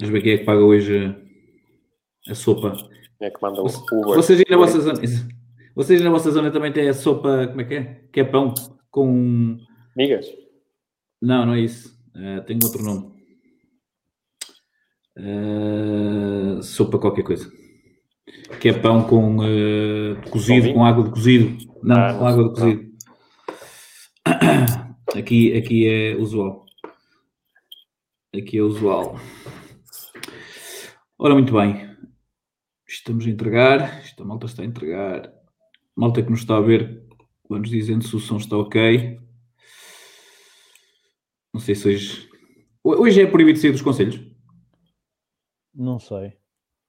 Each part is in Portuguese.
Mas ver quem é que paga hoje a sopa. É que manda o Uber. Vocês aí na vossa zona, vocês na vossa zona também têm a sopa, como é que é? Que é pão com... Migas? Não, não é isso. Uh, tem outro nome. Uh, sopa qualquer coisa. Que é pão com uh, cozido, com água de cozido. Não, ah, com água de cozido. Aqui, aqui é usual. Aqui é usual. Ora, muito bem. Estamos a entregar. Esta malta está a entregar. Malta que nos está a ver, vamos dizendo se o som está ok. Não sei se hoje. Hoje é proibido sair dos conselhos? Não sei.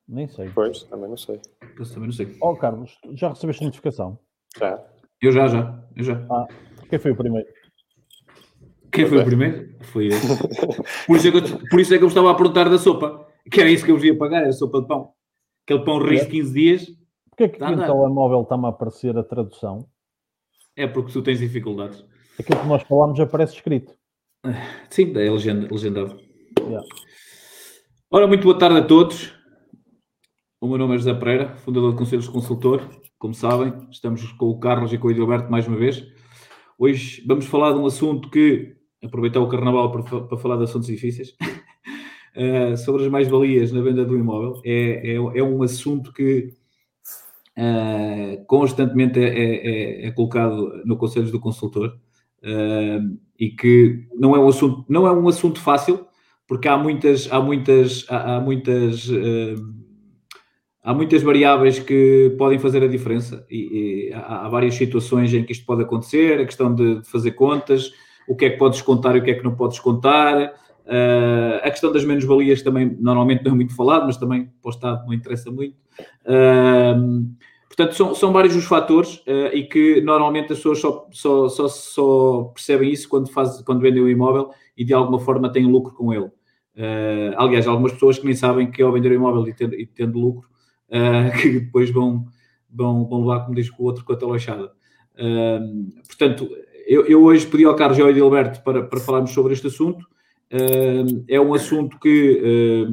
Nem sei. Pois, também não sei. Eu também não sei. Oh, Carlos, já recebeste notificação? Já. Eu já, já. Eu já. Ah, quem foi o primeiro? Quem foi o primeiro? Foi eu. Por isso, é que eu, por isso é que eu estava a perguntar da sopa. Que era isso que eu vos ia pagar, era sopa de pão. Aquele pão rico de 15 dias. Porquê é que no telemóvel está-me a aparecer a tradução? É porque tu tens dificuldades. Aquilo que nós falámos aparece escrito. Sim, é legenda, legendado. Yeah. Ora, muito boa tarde a todos. O meu nome é José Pereira, fundador do Conselhos Consultor. Como sabem, estamos com o Carlos e com o Edilberto mais uma vez. Hoje vamos falar de um assunto que, aproveitar o Carnaval para, para falar de assuntos difíceis, uh, sobre as mais-valias na venda do imóvel. É, é, é um assunto que uh, constantemente é, é, é, é, colocado no Conselhos do Consultor uh, e que não é um assunto, não é um assunto fácil, porque há muitas, há muitas, há, há muitas há muitas variáveis que podem fazer a diferença e, e há, há, várias situações em que isto pode acontecer, a questão de, de, fazer contas, o que é que podes contar e o que é que não podes contar, uh, a questão das menos-valias também normalmente não é muito falado, mas também para o Estado não interessa muito. Uh, portanto, são, são vários os fatores uh, e que normalmente as pessoas só, só, só, só, percebem isso quando, faz, quando vendem o imóvel e de alguma forma têm lucro com ele. aliás, há algumas pessoas que nem sabem que ao vender o imóvel e tendo, e tendo lucro, que depois vão, vão, vão levar, como diz o outro, com a talochada. Uh, portanto, eu, eu, hoje pedi ao Carlos e ao Edilberto para, para falarmos sobre este assunto. É um assunto que,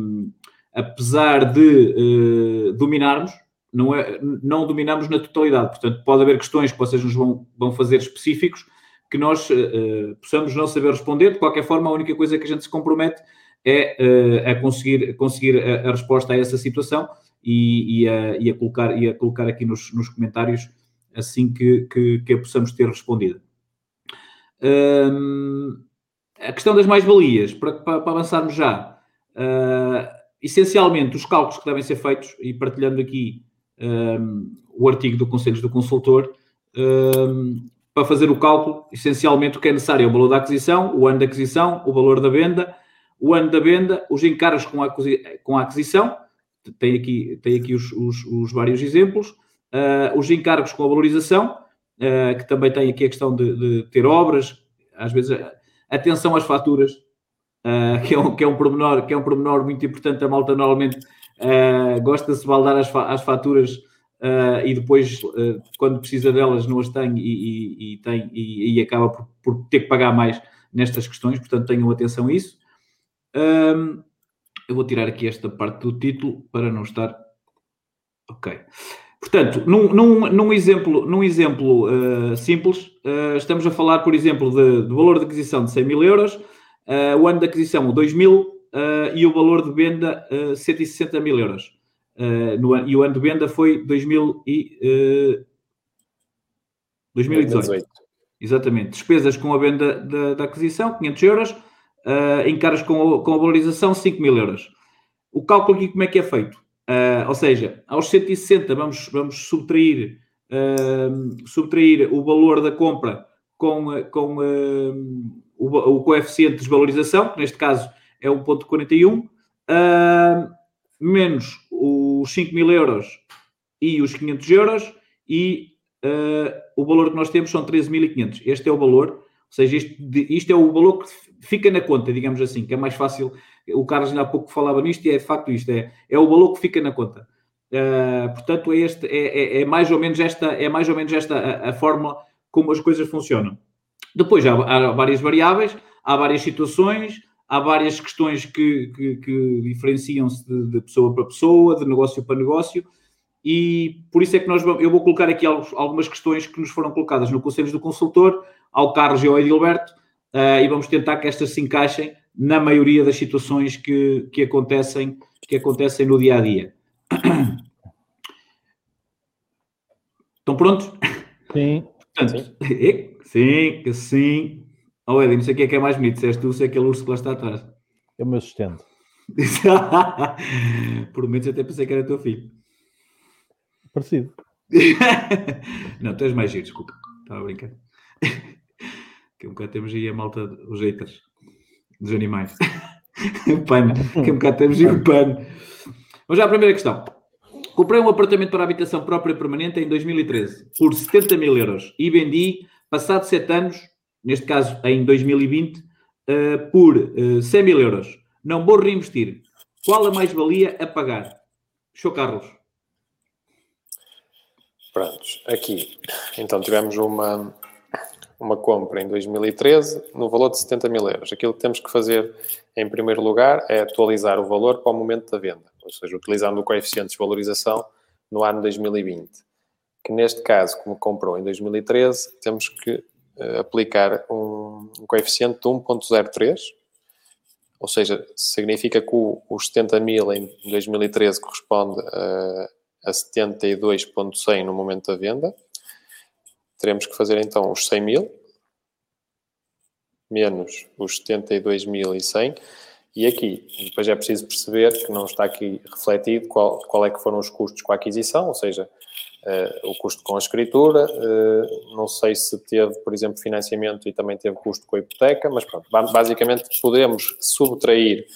apesar de dominarmos, não, é, não dominamos na totalidade. Portanto, pode haver questões que vocês nos vão, vão fazer específicos que nós uh, possamos não saber responder. De qualquer forma, a única coisa que a gente se compromete é a conseguir, conseguir a, a, resposta a essa situação e, e, a, e a, colocar, e a colocar aqui nos, nos comentários assim que, que, que, a possamos ter respondida. Um, a questão das mais-valias, para, para, para, avançarmos já, uh, essencialmente os cálculos que devem ser feitos, e partilhando aqui um, o artigo do Conselhos do Consultor, um, para fazer o cálculo, essencialmente o que é necessário é o valor da aquisição, o ano da aquisição, o valor da venda, o ano da venda, os encargos com a, com a aquisição, tem aqui, tem aqui os, os, os vários exemplos, uh, os encargos com a valorização, uh, que também tem aqui a questão de, de ter obras, às vezes atenção às faturas, uh, que, é um, que, é um pormenor, que é um pormenor muito importante, a malta normalmente gosta-se de baldar as, fa as faturas e depois, quando precisa delas, não as tem e, e, e tem, e, e, acaba por, por, ter que pagar mais nestas questões, portanto tenham atenção a isso. Eu vou tirar aqui esta parte do título para não estar. Ok. Portanto, num, num, num exemplo, num exemplo uh, simples, uh, estamos a falar, por exemplo, de, do valor de aquisição de 100 mil euros, uh, o ano de aquisição 2 mil e o valor de venda 160 mil euros. No, e o ano de venda foi 2000 e, 2018. 2018. Exatamente. Despesas com a venda da, da aquisição, 500 euros encaras com a, com a valorização 5 mil euros. O cálculo aqui como é que é feito? Uh, ou seja, aos 160 vamos, vamos subtrair, uh, subtrair o valor da compra com, com uh, o, o, coeficiente de desvalorização, que neste caso é 1.41, menos os 5 mil euros e os 500 euros e o valor que nós temos são 13.500. Este é o valor, ou seja, isto, isto é o valor que fica na conta, digamos assim, que é mais fácil. O Carlos ainda há pouco falava nisto e é de facto isto, é, é o valor que fica na conta. Uh, portanto, é, este, é, é, é, mais ou menos esta, é mais ou menos esta a, a fórmula como as coisas funcionam. Depois há, há, várias variáveis, há várias situações, há várias questões que, que, que diferenciam-se de, de, pessoa para pessoa, de negócio para negócio, e por isso é que nós vamos, eu vou colocar aqui algumas questões que nos foram colocadas no Conselho do Consultor, ao Carlos e ao Edilberto, uh, e vamos tentar que estas se encaixem na maioria das situações que, que, acontecem, que acontecem no dia a dia. Estão prontos? Sim. Portanto, sim, sim. sim. Oh, Edi, não sei o que é que é mais bonito, se és tu, se é aquele urso que lá está atrás. É o meu assistente. Por momentos até pensei que era teu filho. Parecido. não, tu és mais giro, desculpa. Estava a brincar. Que um bocado temos aí a malta, os haters dos animais. o pano. Que um bocado temos aí o pano. Vamos já à primeira questão. Comprei um apartamento para habitação própria permanente em 2013 por 70 mil euros e vendi, passado 7 anos, neste caso em 2020, uh, eh, por uh, eh, 100 mil euros. Não vou reinvestir. Qual a mais-valia a pagar? Show Carlos. Prontos, aqui. Então tivemos uma, uma compra em 2013 no valor de 70 mil euros. Aquilo que temos que fazer, em primeiro lugar, é atualizar o valor para o momento da venda, ou seja, utilizando o coeficiente de valorização no ano 2020. Que neste caso, como comprou em 2013, temos que uh, aplicar um, um, coeficiente de 1.03, ou seja, significa que os 70 mil em 2013 corresponde uh, a 72.100 no momento da venda, teremos que fazer então os 100 mil, menos os 72.100, e aqui, depois é preciso perceber que não está aqui refletido qual, qual é que foram os custos com a aquisição, ou seja, uh, o custo com a escritura, uh, não sei se teve, por exemplo, financiamento e também teve custo com a hipoteca, mas pronto, basicamente podemos subtrair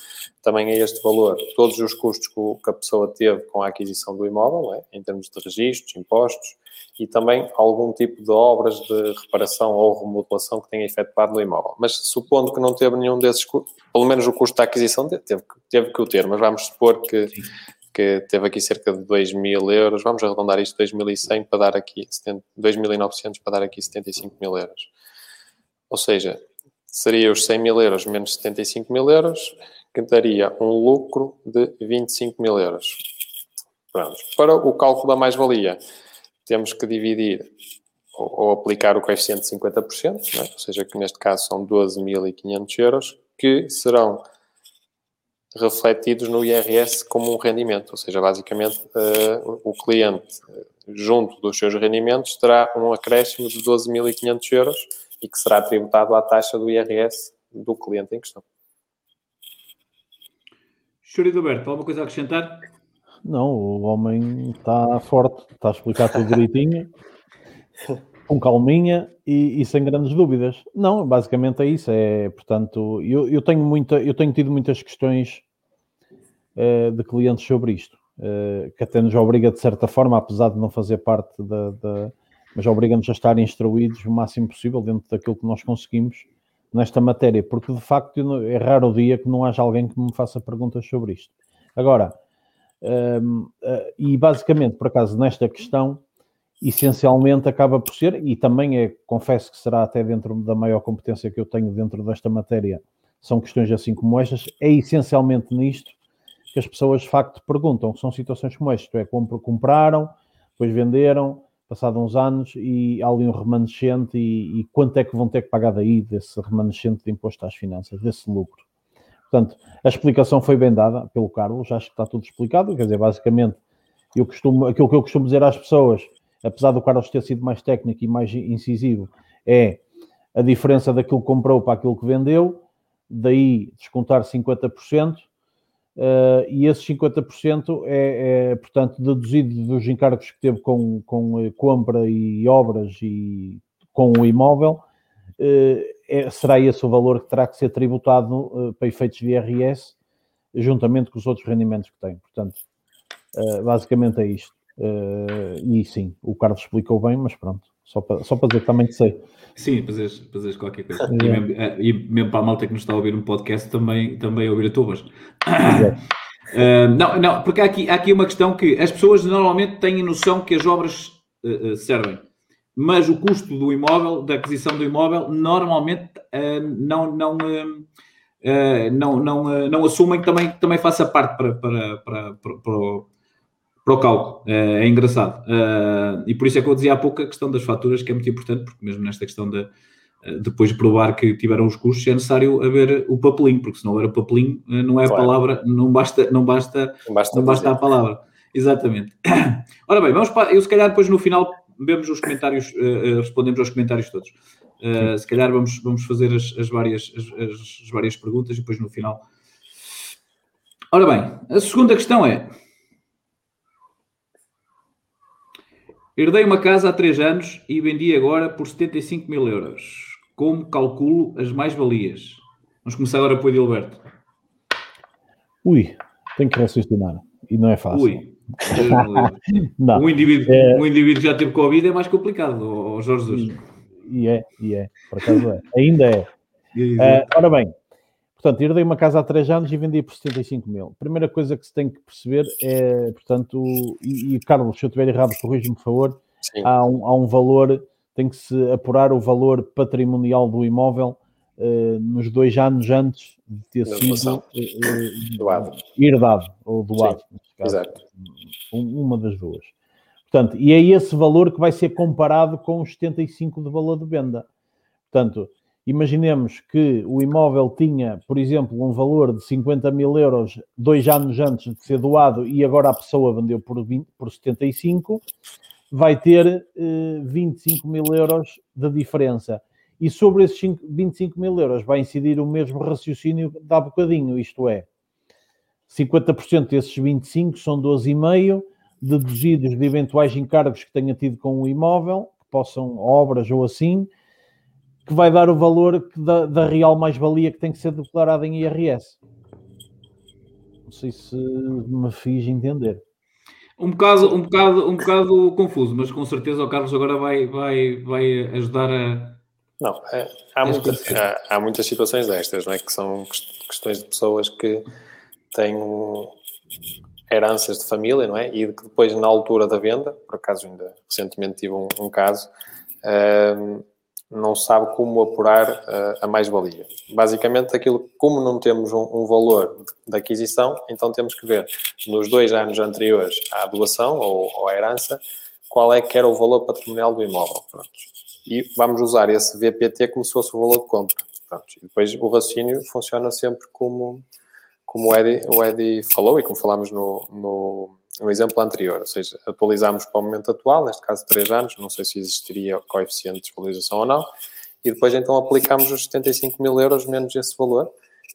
também a este valor todos os custos que a pessoa teve com a aquisição do imóvel, é? em termos de registros, impostos, e também algum tipo de obras de reparação ou remodelação que tenha efetuado no imóvel. Mas supondo que não teve nenhum desses, pelo menos o custo da aquisição teve, teve que o ter, mas vamos supor que, que teve aqui cerca de 2 mil euros, vamos arredondar isto 2.100 para dar aqui, 2.900 para dar aqui 75 mil euros. Ou seja, seria os 100 mil euros menos 75 mil euros, que daria um lucro de 25 mil euros. Pronto. Para o cálculo da mais-valia, temos que dividir ou, ou aplicar o coeficiente de 50%, é? ou seja, que neste caso são 12.500 euros, que serão refletidos no IRS como um rendimento, ou seja, basicamente uh, o cliente, junto dos seus rendimentos, terá um acréscimo de 12.500 euros e que será tributado à taxa do IRS do cliente em questão. Senhor Roberto, alguma coisa a acrescentar? Não, o homem está forte, está a explicar tudo direitinho, com calminha e, e, sem grandes dúvidas. Não, basicamente é isso. É, portanto, eu, eu tenho, muita, eu tenho tido muitas questões uh, de clientes sobre isto, uh, que até nos obriga, de certa forma, apesar de não fazer parte da. da mas obriga-nos a estar instruídos o máximo possível dentro daquilo que nós conseguimos nesta matéria, porque de facto é raro o dia que não haja alguém que me faça perguntas sobre isto. Agora, um, uh, eh, e basicamente, por acaso, nesta questão, essencialmente acaba por ser, e também é, confesso que será até dentro da maior competência que eu tenho dentro desta matéria, são questões assim como estas, é essencialmente nisto que as pessoas de facto perguntam, que são situações como esta, é, compraram, depois venderam, passado uns anos, e há ali um remanescente, e, e quanto é que vão ter que pagar daí desse remanescente de imposto às finanças, desse lucro. Portanto, a explicação foi bem dada pelo Carlos, acho que está tudo explicado. Quer dizer, basicamente, eu costumo, aquilo que eu costumo dizer às pessoas, apesar do Carlos ter sido mais técnico e mais incisivo, é a diferença daquilo que comprou para aquilo que vendeu, daí descontar 50%, uh, e esses 50% é, é, portanto, deduzido dos encargos que teve com, com eh, compra e obras e com o imóvel, uh, é, será esse o valor que terá que ser tributado uh, para efeitos de IRS, juntamente com os outros rendimentos que tem. Portanto, uh, basicamente é isto. Uh, e sim, o Carlos explicou bem, mas pronto, só para, só para dizer que também sei. Sim, fazeres, fazeres qualquer coisa. E mesmo, e mesmo, para a malta que nos está a ouvir um podcast, também, também ouvir a tubas. Uh, não, não, porque há aqui, há aqui uma questão que as pessoas normalmente têm noção que as obras servem mas o custo do imóvel, da aquisição do imóvel, normalmente uh, não, não, uh, não, não, não assumem que também, também faça parte para, para, para, para, para o, para o cálculo. É, engraçado. e por isso é que eu dizia há pouco a questão das faturas, que é muito importante, porque mesmo nesta questão de, depois de provar que tiveram os custos, é necessário haver o papelinho, porque se não houver o papelinho, não é a claro. palavra, não basta, não basta, não basta, não basta a palavra. Exatamente. Ora bem, vamos para, eu se calhar depois no final vemos os comentários, uh, respondemos aos comentários todos. Uh, se calhar vamos, vamos fazer as, as várias, as, as, várias perguntas e depois no final. Ora bem, a segunda questão é: Herdei uma casa há 3 anos e vendi agora por 75 mil euros. Como calculo as mais-valias? Vamos começar agora por Edilberto. Ui, tenho que raciocinar. E não é fácil. Ui. Não. Um, indivíduo, é... um indivíduo já teve Covid é mais complicado, o Jorge Jesus. E é, e é, por acaso é. Ainda é. Uh, ora bem, portanto, herdei uma casa há 3 anos e vendi por 75 mil. Primeira coisa que se tem que perceber é, portanto, e, e Carlos, se eu estiver errado, corrija-me, por favor, há um, há um valor, tem que se apurar o valor patrimonial do imóvel uh, nos dois anos antes de ter sido uh, doado. herdado ou doado. Caso, Exato. Uma das duas. Portanto, e é esse valor que vai ser comparado com os 75 de valor de venda. Portanto, imaginemos que o imóvel tinha, por exemplo, um valor de 50 mil euros dois anos antes de ser doado e agora a pessoa vendeu por, 20, por 75, vai ter eh, 25 mil euros de diferença. E sobre esses 25 mil euros vai incidir o mesmo raciocínio há bocadinho, isto é, 50% desses 25 são 12,5 deduzidos de eventuais encargos que tenha tido com o imóvel, que possam obras ou assim, que vai dar o valor da, da real mais-valia que tem que ser declarada em IRS. Não sei se me fiz entender. Um bocado, um bocado, um bocado confuso, mas com certeza o Carlos agora vai, vai, vai ajudar a, não, é, há, muitas, há, há, muitas situações destas, não é? Que são questões de pessoas que têm heranças de família, não é? E que depois, na altura da venda, por acaso ainda recentemente tive um, um caso, um, não sabe como apurar uh, a mais-valia. Basicamente, aquilo, como não temos um, um valor de aquisição, então temos que ver nos dois anos anteriores à doação ou, ou à herança, qual é que era o valor patrimonial do imóvel. Pronto e vamos usar esse VPT como se fosse o valor de compra. Pronto. E depois o raciocínio funciona sempre como, como o, Eddie, o Eddie falou e como falámos no, no, no, exemplo anterior, ou seja, atualizamos para o momento atual, neste caso 3 anos, não sei se existiria coeficiente de desvalorização ou não, e depois então aplicamos os 75 mil euros menos esse valor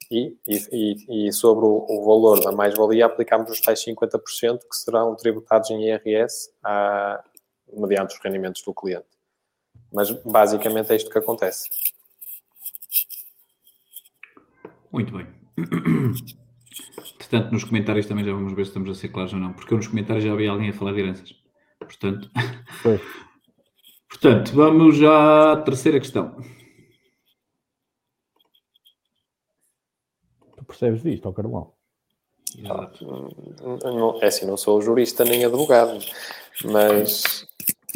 e, e, e sobre o, o, valor da mais-valia aplicamos os tais 50% que serão tributados em IRS a, mediante os rendimentos do cliente. Mas basicamente é isto que acontece. Muito bem. Portanto, nos comentários também já vamos ver se estamos a ser claros ou não, porque eu nos comentários já havia alguém a falar de heranças. Portanto, Foi. portanto vamos à terceira questão. Tu percebes disto, Carlão? é assim, não sou jurista nem advogado, mas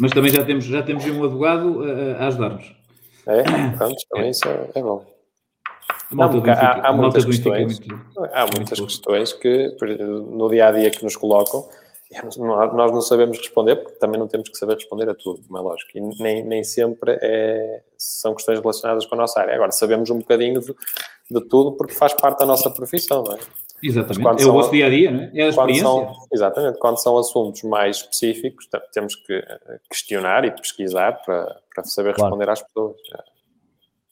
mas também já temos, já temos um advogado a, a ajudar-nos. É? Pronto, também é. isso é, é bom. Há, há, muitas questões, há muitas questões que no dia a dia que nos colocam nós não sabemos responder porque também não temos que saber responder a tudo, como é lógico, e nem, nem sempre é, são questões relacionadas com a nossa área. Agora, sabemos um bocadinho de, de tudo porque faz parte da nossa profissão, não é? Exatamente, é o vosso dia a dia, não é? É a experiência. São, exatamente, quando são assuntos mais específicos, temos que eh, questionar e pesquisar para, para saber responder claro. às pessoas.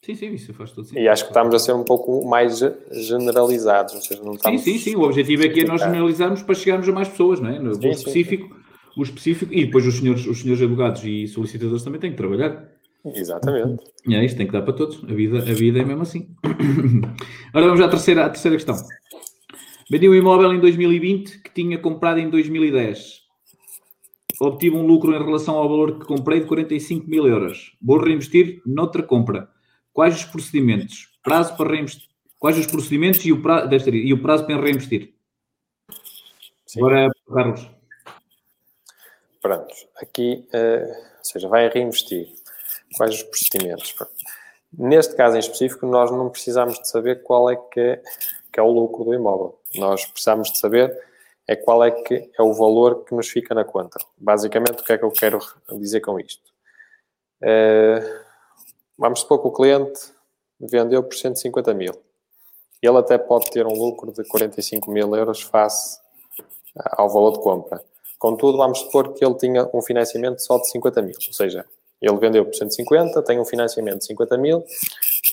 Sim, sim, isso faz todo sentido. E acho que estamos a ser um pouco mais generalizados, ou seja, não estamos... Sim, sim, sim, o objetivo aqui é nós generalizarmos para chegarmos a mais pessoas, não é? No sim, específico, sim. o específico, e depois os senhores, os senhores advogados e solicitadores também têm que trabalhar. Exatamente. É isto, tem que dar para todos. A vida, a vida é mesmo assim. Agora vamos à terceira, à terceira questão. Vendi um imóvel em 2020 que tinha comprado em 2010. Obtive um lucro em relação ao valor que comprei de 45 mil euros. Vou reinvestir noutra compra. Quais os procedimentos? Prazo para reinvestir? Quais os procedimentos e o prazo, e o prazo para reinvestir? Sim. Agora, Carlos. Pronto. Aqui, uh, ou seja, vai reinvestir. Quais os procedimentos? Neste caso em específico, nós não precisamos de saber qual é que é, que é o lucro do imóvel. Nós precisamos de saber é qual é que é o valor que nos fica na conta. Basicamente, o que é que eu quero dizer com isto? Uh, vamos supor que o cliente vendeu por 150 mil. Ele até pode ter um lucro de 45 mil euros face ao valor de compra. Contudo, vamos supor que ele tinha um financiamento só de 50 mil, ou seja, ele vendeu por 150, tem um financiamento de 50 mil,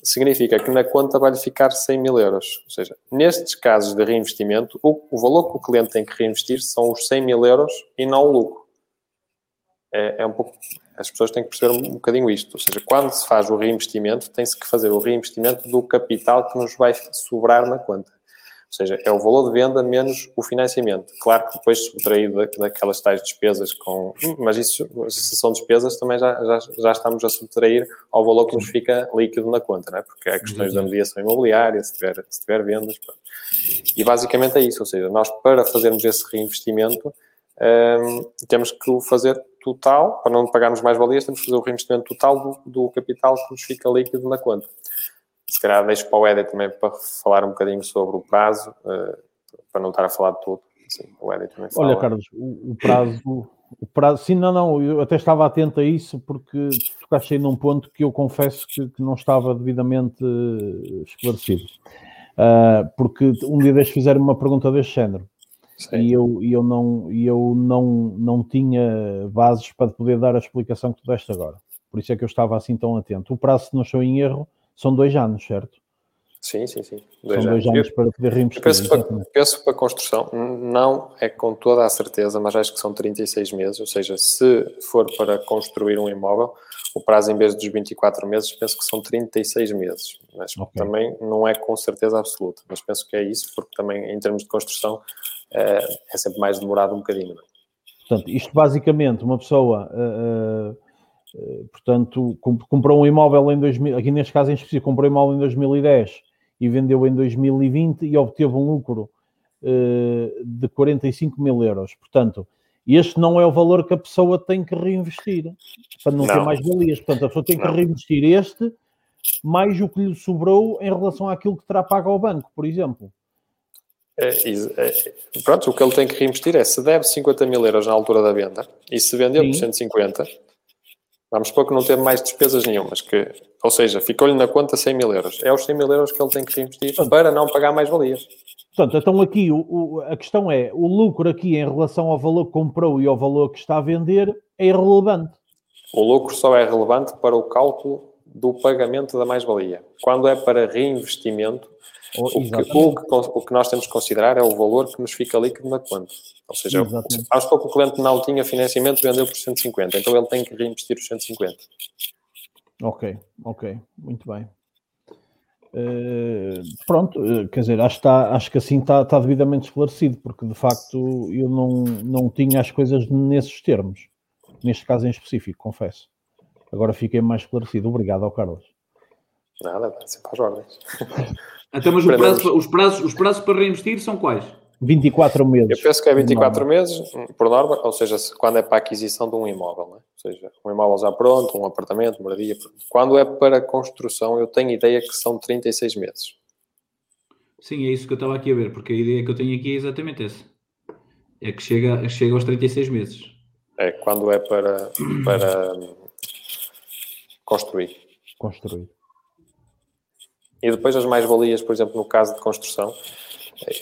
significa que na conta vai-lhe ficar 100 mil euros. Ou seja, nestes casos de reinvestimento, o, o, valor que o cliente tem que reinvestir são os 100 mil euros e não o lucro. É, é um pouco, as pessoas têm que perceber um, um bocadinho isto. Ou seja, quando se faz o reinvestimento, tem-se que fazer o reinvestimento do capital que nos vai sobrar na conta. Ou seja, é o valor de venda menos o financiamento. Claro que depois subtraído daquelas tais despesas com... Mas isso, se são despesas, também já, já, já estamos a subtrair ao valor que nos fica líquido na conta, não é? Porque há questões da mediação imobiliária, se tiver, se tiver vendas. Pronto. E basicamente é isso. Ou seja, nós para fazermos esse reinvestimento um, temos que o fazer total, para não pagarmos mais valias, temos que fazer o reinvestimento total do, do capital que nos fica líquido na conta se calhar deixo para o Éder também para falar um bocadinho sobre o prazo, uh, para não estar a falar de tudo. Sim, o Éder também fala. Olha, Carlos, o, prazo, o prazo, sim, não, não, eu até estava atento a isso porque tocaste aí num ponto que eu confesso que, que não estava devidamente eh, esclarecido. Uh, porque um dia deixo fizeram uma pergunta deste género. Sim. E eu, e eu, não, e eu não, não tinha bases para poder dar a explicação que tu deste agora. Por isso é que eu estava assim tão atento. O prazo, se não estou em erro, são dois anos, certo? Sim, sim, sim. Dois São dois anos, anos para poder reinvestir. Penso para, penso para a construção, não é com toda a certeza, mas acho que são 36 meses, ou seja, se for para construir um imóvel, o prazo em vez dos 24 meses, penso que são 36 meses. Mas okay. também não é com certeza absoluta, mas penso que é isso, porque também em termos de construção é, é sempre mais demorado um bocadinho. É? Portanto, isto basicamente, uma pessoa... Uh, uh portanto, comprou um imóvel em 2000, aqui neste caso em específico, comprou um imóvel em 2010 e vendeu em 2020 e obteve um lucro uh, de 45 mil euros. Portanto, este não é o valor que a pessoa tem que reinvestir para não, não. ter mais valias. Portanto, a pessoa tem que não. reinvestir este mais o que lhe sobrou em relação àquilo que terá pago ao banco, por exemplo. É, é, pronto, o que ele tem que reinvestir é se deve 50 mil euros na altura da venda e se vendeu Sim. por 150, Vamos supor que não teve mais despesas nenhumas, que, ou seja, ficou-lhe na conta 100 mil euros. É os 100 mil euros que ele tem que reinvestir Portanto, para não pagar mais valias. Portanto, então aqui o, o, a questão é, o lucro aqui em relação ao valor que comprou e ao valor que está a vender é irrelevante. O lucro só é relevante para o cálculo do pagamento da mais-valia. Quando é para reinvestimento, o que, o, que, o, que, nós temos que considerar é o valor que nos fica líquido na conta. Ou seja, Exatamente. aos pouco o cliente não tinha financiamento, vendeu por 150, então ele tem que reinvestir os 150. Ok, ok, muito bem. Uh, pronto, uh, quer dizer, acho, está, acho que assim está, está, devidamente esclarecido, porque de facto eu não, não tinha as coisas nesses termos, neste caso em específico, confesso. Agora fiquei mais esclarecido. Obrigado ao Carlos. Nada, sempre às ordens. Então, mas prazo, os, prazos, os prazos para reinvestir são quais? 24 meses. Eu penso que é 24 meses, por norma, ou seja, quando é para a aquisição de um imóvel, é? ou seja, um imóvel já pronto, um apartamento, moradia. Quando é para construção, eu tenho ideia que são 36 meses. Sim, é isso que eu estava aqui a ver, porque a ideia que eu tenho aqui é exatamente essa. É que chega, chega aos 36 meses. É, quando é para, para construir. Construir. E depois as mais-valias, por exemplo, no caso de construção,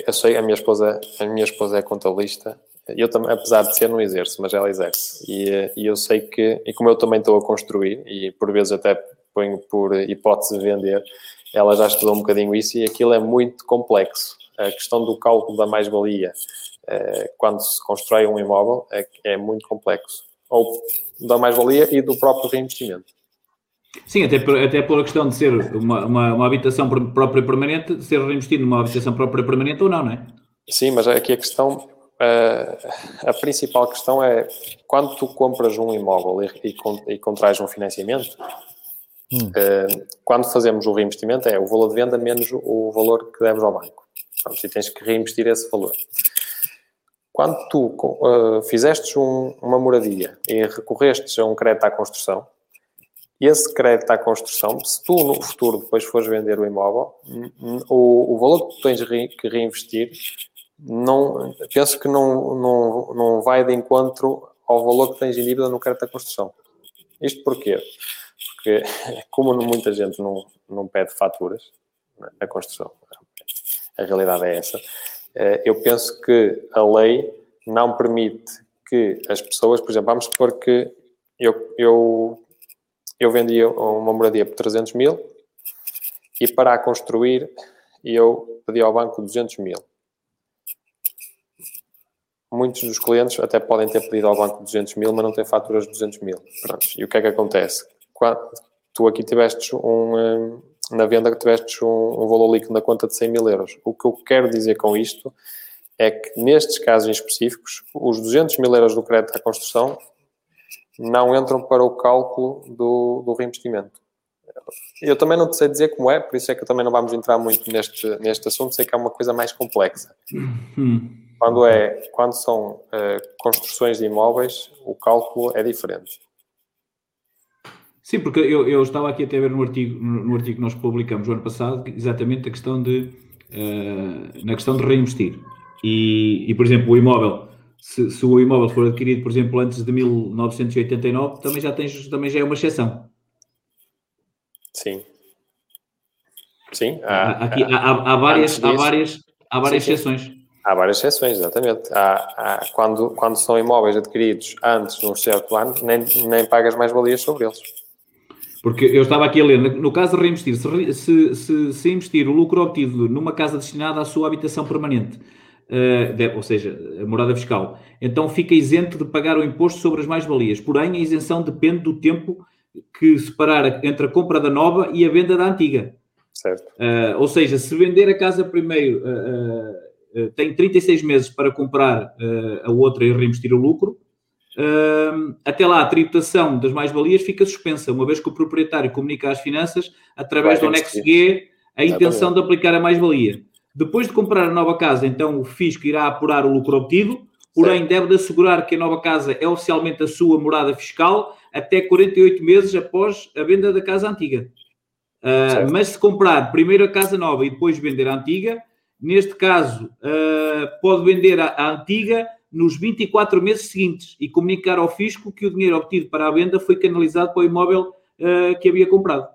eu sei, a minha esposa, a minha esposa é contabilista, eu também, apesar de ser, não exerço, mas ela exerce. E, e, eu sei que, e como eu também estou a construir, e por vezes até ponho por hipótese de vender, ela já estudou um bocadinho isso e aquilo é muito complexo. A questão do cálculo da mais-valia, eh, quando se constrói um imóvel, é, é muito complexo. Ou da mais-valia e do próprio reinvestimento. Sim, até, por, até pela questão de ser uma, uma, uma, habitação própria permanente, ser reinvestido numa habitação própria permanente ou não, não é? Sim, mas aqui a questão, a, a principal questão é quando tu compras um imóvel e, e, e contrais um financiamento, hum. uh, quando fazemos o reinvestimento é o valor de venda menos o valor que deves ao banco. Portanto, e tens que reinvestir esse valor. Quando tu uh, fizestes um, uma moradia e recorrestes a um crédito à construção, esse crédito à construção, se tu no futuro depois fores vender o imóvel, o, o valor que tu tens que reinvestir, não, penso que não, não, não vai de encontro ao valor que tens em dívida no crédito à construção. Isto porquê? Porque, como muita gente não, não pede faturas na construção, a realidade é essa, eh, eu penso que a lei não permite que as pessoas, por exemplo, vamos supor que eu, eu eu vendia uma moradia por 300 mil e para a construir eu pedi ao banco 200 mil. Muitos dos clientes até podem ter pedido ao banco 200 mil, mas não têm faturas de 200 mil. Pronto. E o que é que acontece? Quando tu aqui tiveste um, eh, na venda que tiveste um, um valor líquido na conta de 100 mil euros. O que eu quero dizer com isto é que nestes casos específicos, os 200 mil euros do crédito à construção não entram para o cálculo do, do reinvestimento. Eu também não sei dizer como é, por isso é que também não vamos entrar muito neste, neste assunto, sei que é uma coisa mais complexa. Hum. Quando, é, quando são uh, construções de imóveis, o cálculo é diferente. Sim, porque eu, eu estava aqui até a ver no artigo, no, no artigo que nós publicamos o ano passado, exatamente a questão de, uh, na questão de reinvestir. E, e, por exemplo, o imóvel se, se, o imóvel for adquirido, por exemplo, antes de 1989, também já, tens, também já é uma exceção. Sim. Sim. Há, Aqui, há, há várias, disso, há várias, há várias sim, exceções. Sim. Há várias exceções, exatamente. Há, quando, quando são imóveis adquiridos antes de um certo ano, nem, nem pagas mais valias sobre eles. Porque eu estava aqui a ler, no caso de reinvestir, se, se, se, investir o lucro obtido numa casa destinada à sua habitação permanente ou seja, a morada fiscal. Então fica isento de pagar o imposto sobre as mais-valias. Porém, a isenção depende do tempo que separar entre a compra da nova e a venda da antiga. Certo. Uh, ou seja, se vender a casa primeiro, uh, tem 36 meses para comprar a outra e reinvestir o lucro. até lá, a tributação das mais-valias fica suspensa, uma vez que o proprietário comunica às finanças, através do anexo G, a intenção de aplicar a mais-valia. Depois de comprar a nova casa, então o fisco irá apurar o lucro obtido, porém certo. deve de assegurar que a nova casa é oficialmente a sua morada fiscal até 48 meses após a venda da casa antiga. Uh, mas se comprar primeiro a casa nova e depois vender a antiga, neste caso uh, pode vender a, a, antiga nos 24 meses seguintes e comunicar ao fisco que o dinheiro obtido para a venda foi canalizado para o imóvel uh, que havia comprado.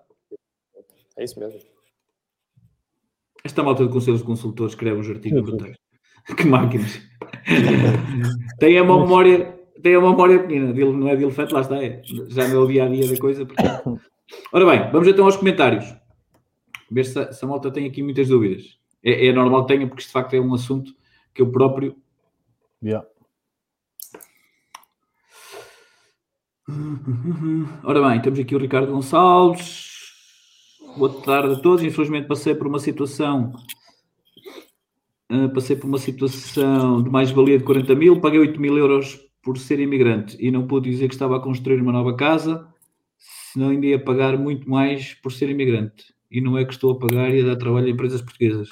É isso mesmo. Esta malta de conselhos de consultores escreve os artigos brutais. que máquinas. tem a memória, tem a memória pequena, não é de elefante, lá está, é. Já no dia a dia da coisa. Ora bem, vamos então aos comentários. Ver se, se a malta tem aqui muitas dúvidas. É, é normal que tenha, porque isto de facto é um assunto que eu próprio. Yeah. Ora bem, temos aqui o Ricardo Gonçalves. Boa tarde a todos. Infelizmente passei por uma situação. Uh, passei por uma situação de mais-valia de 40 mil, paguei 8 mil euros por ser imigrante e não pude dizer que estava a construir uma nova casa, senão ainda ia pagar muito mais por ser imigrante. E não é que estou a pagar e a dar trabalho a empresas portuguesas.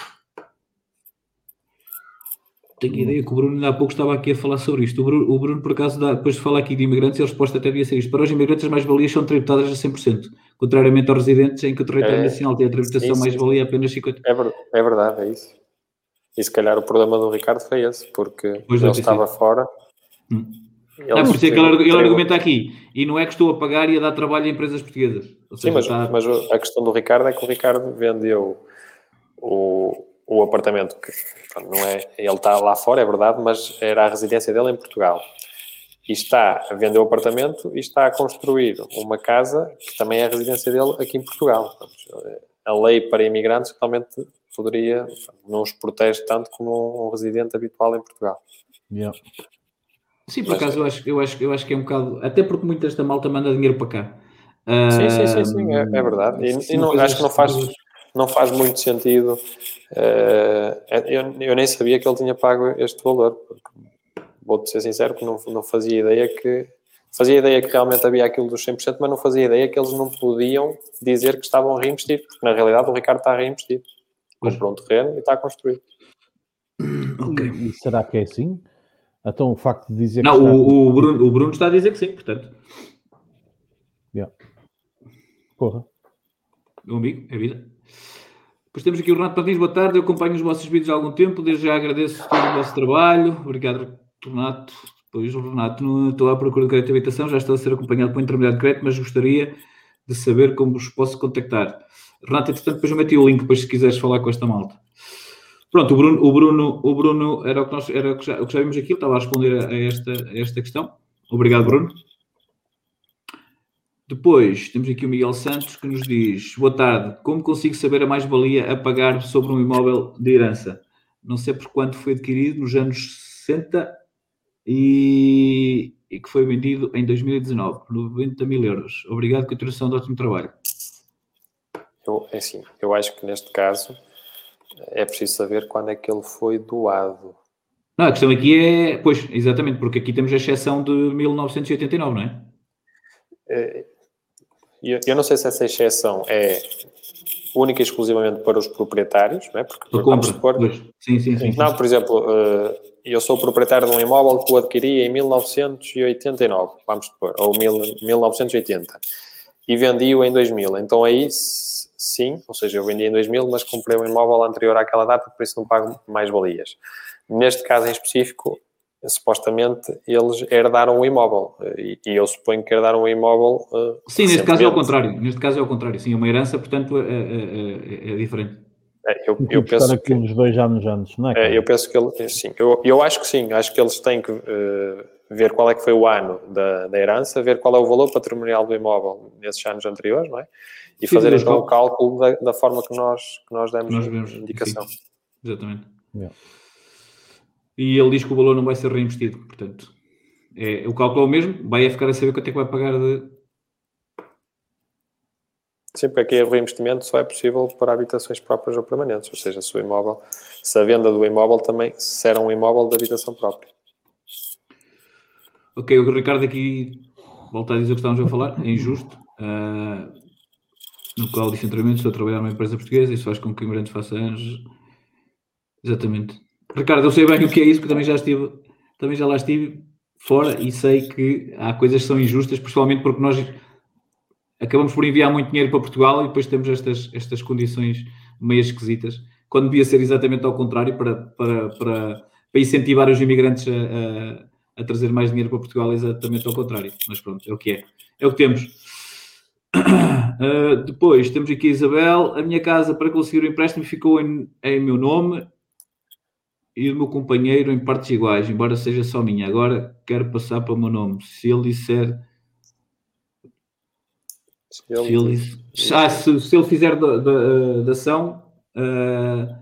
Tenho a ideia que o Bruno há pouco estava aqui a falar sobre isto. O Bruno, o Bruno por acaso, dá, depois de falar aqui de imigrantes, a resposta até devia ser isto. Para os imigrantes, as mais-valias são tributadas a 100%, contrariamente aos residentes, em que o território é, nacional tem a tributação mais-valia apenas 50%. É, é verdade, é isso. E se calhar o problema do Ricardo foi esse, porque pois ele estava fora. Hum. Não, por isso é que ele, ele argumenta aqui, e não é que estou a pagar e a dar trabalho a empresas portuguesas. Sim, mas, está... mas a questão do Ricardo é que o Ricardo vendeu o, o apartamento que não é, ele está lá fora, é verdade, mas era a residência dele em Portugal. E está a vender o apartamento e está a construir uma casa que também é a residência dele aqui em Portugal. A lei para imigrantes realmente poderia, não os protege tanto como um residente habitual em Portugal. Yeah. Sim, por acaso eu acho, eu, acho, eu acho que é um bocado. Até porque muita esta malta manda dinheiro para cá. Sim, sim, sim, sim é, é verdade. E, e não, acho que não faz, não faz muito sentido. Uh, eu, eu, nem sabia que ele tinha pago este valor, vou-te ser sincero que não, não fazia ideia que fazia ideia que realmente havia aquilo dos 100%, mas não fazia ideia que eles não podiam dizer que estavam a reinvestir, porque na realidade o Ricardo está a reinvestir. Comprou um terreno e está a construir. Okay. E será que é assim? Então o facto de dizer não, que. Não, o, o, Bruno, o Bruno está a dizer que sim, portanto. Yeah. Porra. Meu amigo, é vida. Depois temos aqui o Renato Martins, boa tarde. Eu acompanho os vossos vídeos há algum tempo, desde já agradeço todo o vosso trabalho. Obrigado, Renato. Depois o Renato, não estou à procura de crédito de habitação, já estou a ser acompanhado por um intermediário de crédito, mas gostaria de saber como vos posso contactar. Renato, entretanto, depois eu meti o link, depois se quiseres falar com esta malta. Pronto, o Bruno, o Bruno, o Bruno era o que, nós, era o que, já, o que já vimos aqui, estava a responder a esta, a esta questão. Obrigado, Bruno. Depois temos aqui o Miguel Santos que nos diz: Boa tarde, como consigo saber a mais-valia a pagar sobre um imóvel de herança? Não sei por quanto foi adquirido nos anos 60 e, e que foi vendido em 2019 por 90 mil euros. Obrigado, continuação de ótimo trabalho. Eu, é assim, eu acho que neste caso é preciso saber quando é que ele foi doado. Não, a questão aqui é, pois, exatamente, porque aqui temos a exceção de 1989, não é? é eu, eu não sei se essa exceção é única e exclusivamente para os proprietários, não é? Porque, para compra, supor, sim, sim, sim. Não, por exemplo, eh, eu sou proprietário de um imóvel que o adquiri em 1989, vamos supor, ou 1980, e vendi-o em 2000. Então aí, sim, ou seja, eu vendi em 2000, mas comprei um imóvel anterior àquela data, por isso não pago mais valias. Neste caso em específico, supostamente eles herdaram o imóvel e, e eu suponho que herdaram o imóvel. Uh, sim, neste caso é o contrário. Neste caso é o contrário. Sim, é uma herança, portanto é, é, é diferente. É, eu, eu penso aqui que, uns dois anos antes, não é? é eu penso que ele, sim. Eu, eu acho que sim. Acho que eles têm que uh, ver qual é que foi o ano da, da herança, ver qual é o valor patrimonial do imóvel nesses anos anteriores, não é? E sim, fazer então o cálculo da, da, forma que nós que nós demos nós vemos, indicação. Sim. Exatamente. Yeah e ele diz que o valor não vai ser reinvestido. Portanto, é, o cálculo é o mesmo, vai ficar a saber quanto é que vai pagar de. Sim, porque aqui o reinvestimento só é possível para habitações próprias ou permanentes, ou seja, se o imóvel, se a venda do imóvel também se era um imóvel de habitação própria. Ok, o Ricardo aqui volta a dizer o que estávamos a falar, é injusto. Uh, no qual disse anteriormente, estou a trabalhar numa empresa portuguesa, isso faz com que o imigrante faça anos. Exatamente. Ricardo, eu sei bem o que é isso, porque também já estive, também já lá estive fora e sei que há coisas que são injustas, principalmente porque nós acabamos por enviar muito dinheiro para Portugal e depois temos estas, estas condições meio esquisitas, quando devia ser exatamente ao contrário, para, para, para, para incentivar os imigrantes a, a, a, trazer mais dinheiro para Portugal, exatamente ao contrário. Mas pronto, é o que é. É o que temos. Uh, depois temos aqui a Isabel. A minha casa para conseguir o empréstimo ficou em, em meu nome e o meu companheiro em partes iguais, embora seja só minha. Agora quero passar para o meu nome. Se ele disser. Se ele, se ele, ah, se, se ele fizer da, da, da ação, uh,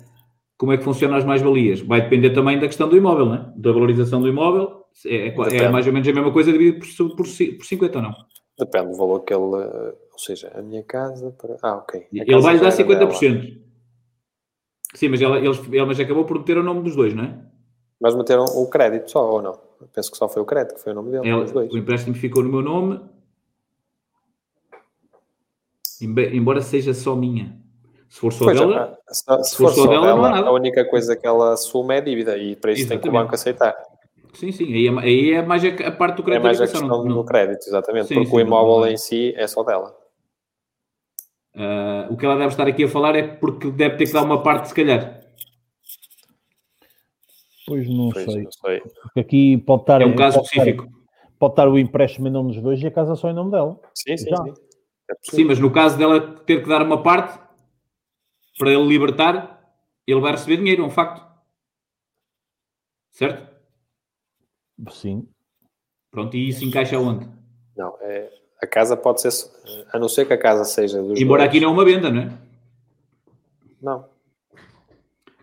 como é que funcionam as mais-valias? Vai depender também da questão do imóvel, né? da valorização do imóvel. É, é, é mais ou menos a mesma coisa dividido por, por, por 50 ou não? Depende do valor que ele. Ou seja, a minha casa. Para... Ah, ok. A ele vai lhe dar 50%. Dela. Sim, mas ela, eles, ela mas acabou por meter o nome dos dois, não é? Mas meteram o crédito só, ou não? Penso que só foi o crédito, que foi o nome dele. O empréstimo ficou no meu nome, embora seja só minha. Se for só pois dela, é, se, se, se, for, for só, dela, dela, não há nada. a única coisa que ela assume é dívida e para isso exatamente. tem que o banco aceitar. Sim, sim, aí é, aí é mais a, a, parte do crédito. É mais a questão do crédito, exatamente, sim, porque sim, o imóvel não, em si é só dela. Uh, o que ela deve estar aqui a falar é porque deve ter que dar uma parte, se calhar. Pois não, pois sei. não sei. Porque aqui pode estar. É um caso específico. Estar, pode estar o empréstimo em nome dos dois e a casa só em nome dela. Sim, sim. Sim. Sim, mas no caso dela ter que dar uma parte para ele libertar, ele vai receber dinheiro, é um facto. Certo? Sim. Pronto, e isso encaixa onde? Não, é, a casa pode ser, a não ser que a casa seja dos Embora dois. aqui não é uma venda, não é? Não.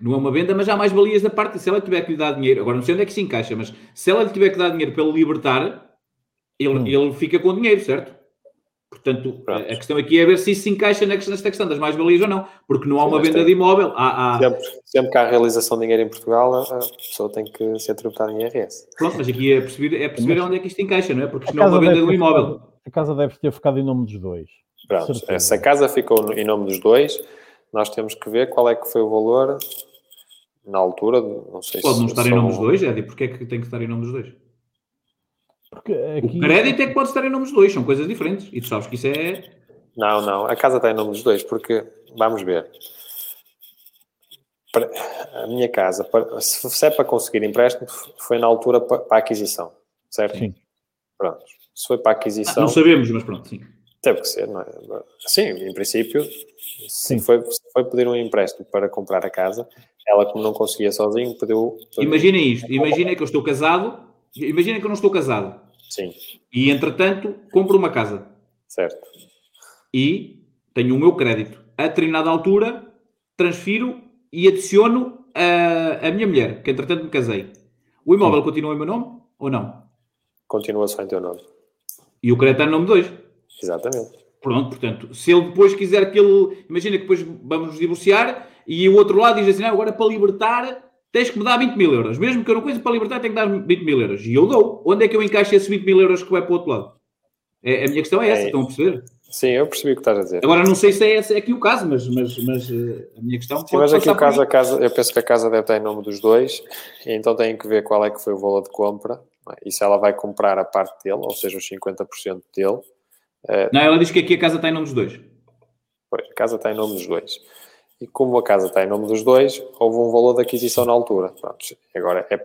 Não é uma venda, mas há mais valias da parte. Se ela tiver que lhe dar dinheiro, agora não sei onde é que se encaixa, mas se ela lhe tiver que dar dinheiro para ele libertar, ele, hum. ele fica com dinheiro, certo? Portanto, Pronto. a questão aqui é ver se isso se encaixa nesta questão das mais-valias ou não, porque não há uma venda de imóvel. Há, há... Sempre, sempre que há realização de dinheiro em Portugal, a pessoa tem que ser tributada em IRS. Pronto, mas aqui é perceber, é perceber mas, onde é que isto encaixa, não é? Porque se não há uma venda de um imóvel. A casa deve ter ficado em nome dos dois. Pronto, se a casa ficou em nome dos dois, nós temos que ver qual é que foi o valor na altura, não sei Pode se... Pode não estar em nome dos dois, Edi, porquê é que tem que estar em nome dos dois? Porque aqui... O crédito é que pode estar em nome dos dois, são coisas diferentes. E tu sabes que isso é. Não, não, a casa está em nome dos dois, porque, vamos ver, a minha casa, se é para conseguir empréstimo, foi na altura para a aquisição, certo? Sim. Pronto. Se foi para a aquisição. Ah, não sabemos, mas pronto, sim. Teve que ser, não é? Sim, em princípio, se foi, se foi pedir um empréstimo para comprar a casa, ela, como não conseguia sozinho, pediu. Imagina isto, imagina que eu estou casado, imagina que eu não estou casado. Sim. E entretanto, compro uma casa. Certo. E tenho o meu crédito. A determinada altura, transfiro e adiciono a, a minha mulher, que entretanto me casei. O imóvel Sim. continua em meu nome ou não? Continua só em teu nome. E o crédito está no nome dois. Exatamente. Pronto, portanto, se ele depois quiser que ele. Imagina que depois vamos nos divorciar e o outro lado diz assim: ah, agora para libertar tens que me dar 20 mil euros. Mesmo que eu não conheça para libertar, tenho que dar 20 mil euros. E eu dou. Onde é que eu encaixo esses 20 mil euros que vai para o outro lado? É, a minha questão é essa, é, estão a perceber? Sim, eu percebi o que estás a dizer. Agora não sei se é, esse, é aqui o caso, mas, mas, mas eh, a minha questão Sim, mas aqui o caso, a casa, eu penso que a casa deve estar em nome dos dois, então tem que ver qual é que foi o valor de compra, é? e se ela vai comprar a parte dele, ou seja, os 50% dele. É... Não, ela diz que aqui a casa está em nome dos dois. Pois, a casa está em nome dos dois. E como a casa está em nome dos dois, houve um valor de aquisição na altura. Pronto, agora, é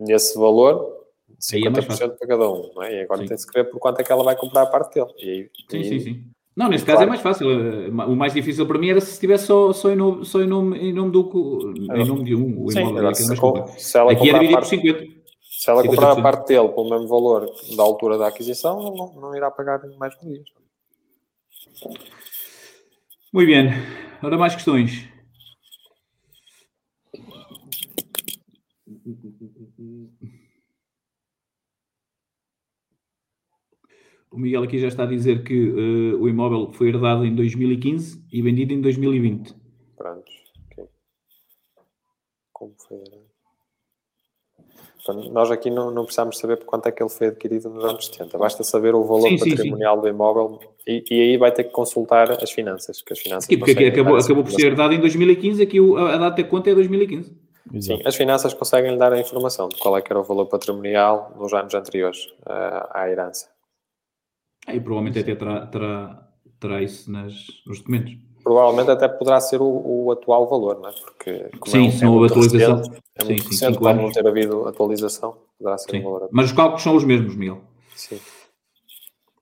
nesse valor, 50% é para cada um, não é? E agora tem-se que ver por quanto é que ela vai comprar a parte dele. E aí, sim, e, sim, sim. Não, nesse caso é mais fácil. O mais difícil para mim era se estivesse só, só, em, nome, só em, nome, em nome do em nome de um. O sim, imóvel, se, se ela Aqui é dividir por 50. Se ela comprar a parte dele pelo mesmo valor da altura da aquisição, não, não irá pagar mais dias. Muito bem. Ora, mais questões. O Miguel aqui já está a dizer que uh, o imóvel foi herdado em 2015 e vendido em 2020. Pronto. Como foi herdado? Então, nós aqui não, não precisamos saber por quanto é que ele foi adquirido nos anos 70. Basta saber o valor sim, patrimonial sim, sim. do imóvel e, e, aí vai ter que consultar as finanças. Que as finanças Sim, porque aqui acabou, acabou por ser herdado em 2015, aqui a data de conta é 2015. Sim, as finanças conseguem lhe dar a informação de qual é que era o valor patrimonial nos anos anteriores uh, à herança. E provavelmente até terá, terá, terá isso nas, nos documentos. Provavelmente até poderá ser o, o atual valor, não é? Porque sim, é, se não houve atualização. Recente, é muito sim, recente, pode não ter havido atualização, poderá ser sim. o valor atual. Mas os cálculos são os mesmos, Miguel. Sim.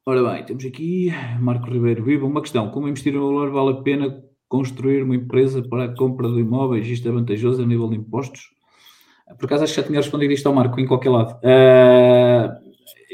Ora bem, temos aqui Marco Ribeiro Viva. Uma questão: como investir no valor vale a pena construir uma empresa para a compra de imóveis? Isto é vantajoso a nível de impostos? Por acaso acho que já tinha respondido isto ao Marco em qualquer lado. Uh,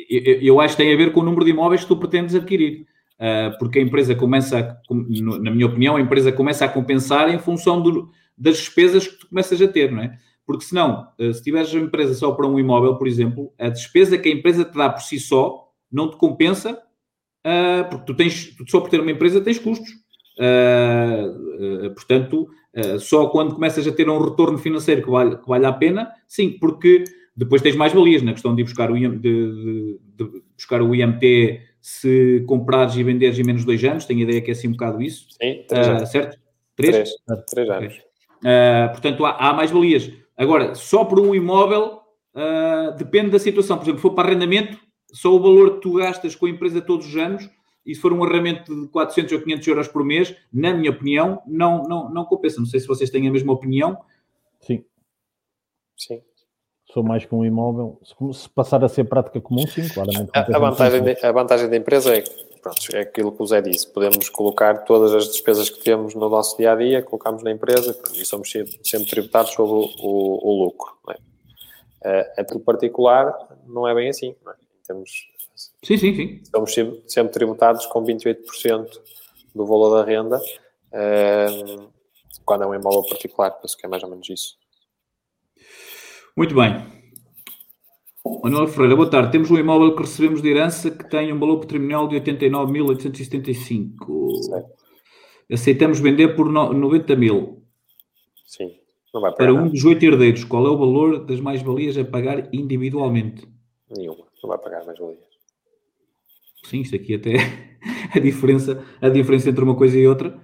eu, eu, acho que tem a ver com o número de imóveis que tu pretendes adquirir. Uh, porque a empresa começa, a, na minha opinião, a empresa começa a compensar em função do, das despesas que tu começas a ter, não é? Porque senão, uh, se tiveres uma empresa só para um imóvel, por exemplo, a despesa que a empresa te dá por si só não te compensa, uh, porque tu tens, só por ter uma empresa tens custos. portanto, só quando começas a ter um retorno financeiro que vale, que vale a pena, sim, porque depois tens mais valias na questão de, buscar o, IM, de, de, de buscar o IMT se comprares e venderes em menos de dois anos. Tenho a ideia que é assim um bocado isso. Sim, três uh, certo? Três? Três, três anos. Uh, portanto, há, há, mais valias. Agora, só por um imóvel uh, depende da situação. Por exemplo, se for para arrendamento, só o valor que tu gastas com a empresa todos os anos, e se for um arrendamento de 400 ou 500 euros por mês, na minha opinião, não, não, não compensa. Não sei se vocês têm a mesma opinião. Sim. Sim sou mais que um imóvel. Se, passar a ser prática comum, sim, claramente. A, a vantagem, de, a vantagem da empresa é, pronto, é aquilo que o Zé disse: podemos colocar todas as despesas que temos no nosso dia a dia, colocamos na empresa e somos sempre tributados sobre o, o, o lucro. Não é? A, a particular não é bem assim. Não é? Temos, sim, sim, sim. Somos sempre tributados com 28% do valor da renda. Um, quando é um imóvel particular, penso que é mais ou menos isso. Muito bem. Manuel Ferreira, boa tarde. Temos um imóvel que recebemos de herança que tem um valor patrimonial de 89.875. Aceitamos vender por 90 mil. Sim. Não vai pagar para um dos oito herdeiros, qual é o valor das mais-valias a pagar individualmente? Nenhuma. Não vai pagar mais-valias. Sim, isto aqui até a diferença, a diferença entre uma coisa e outra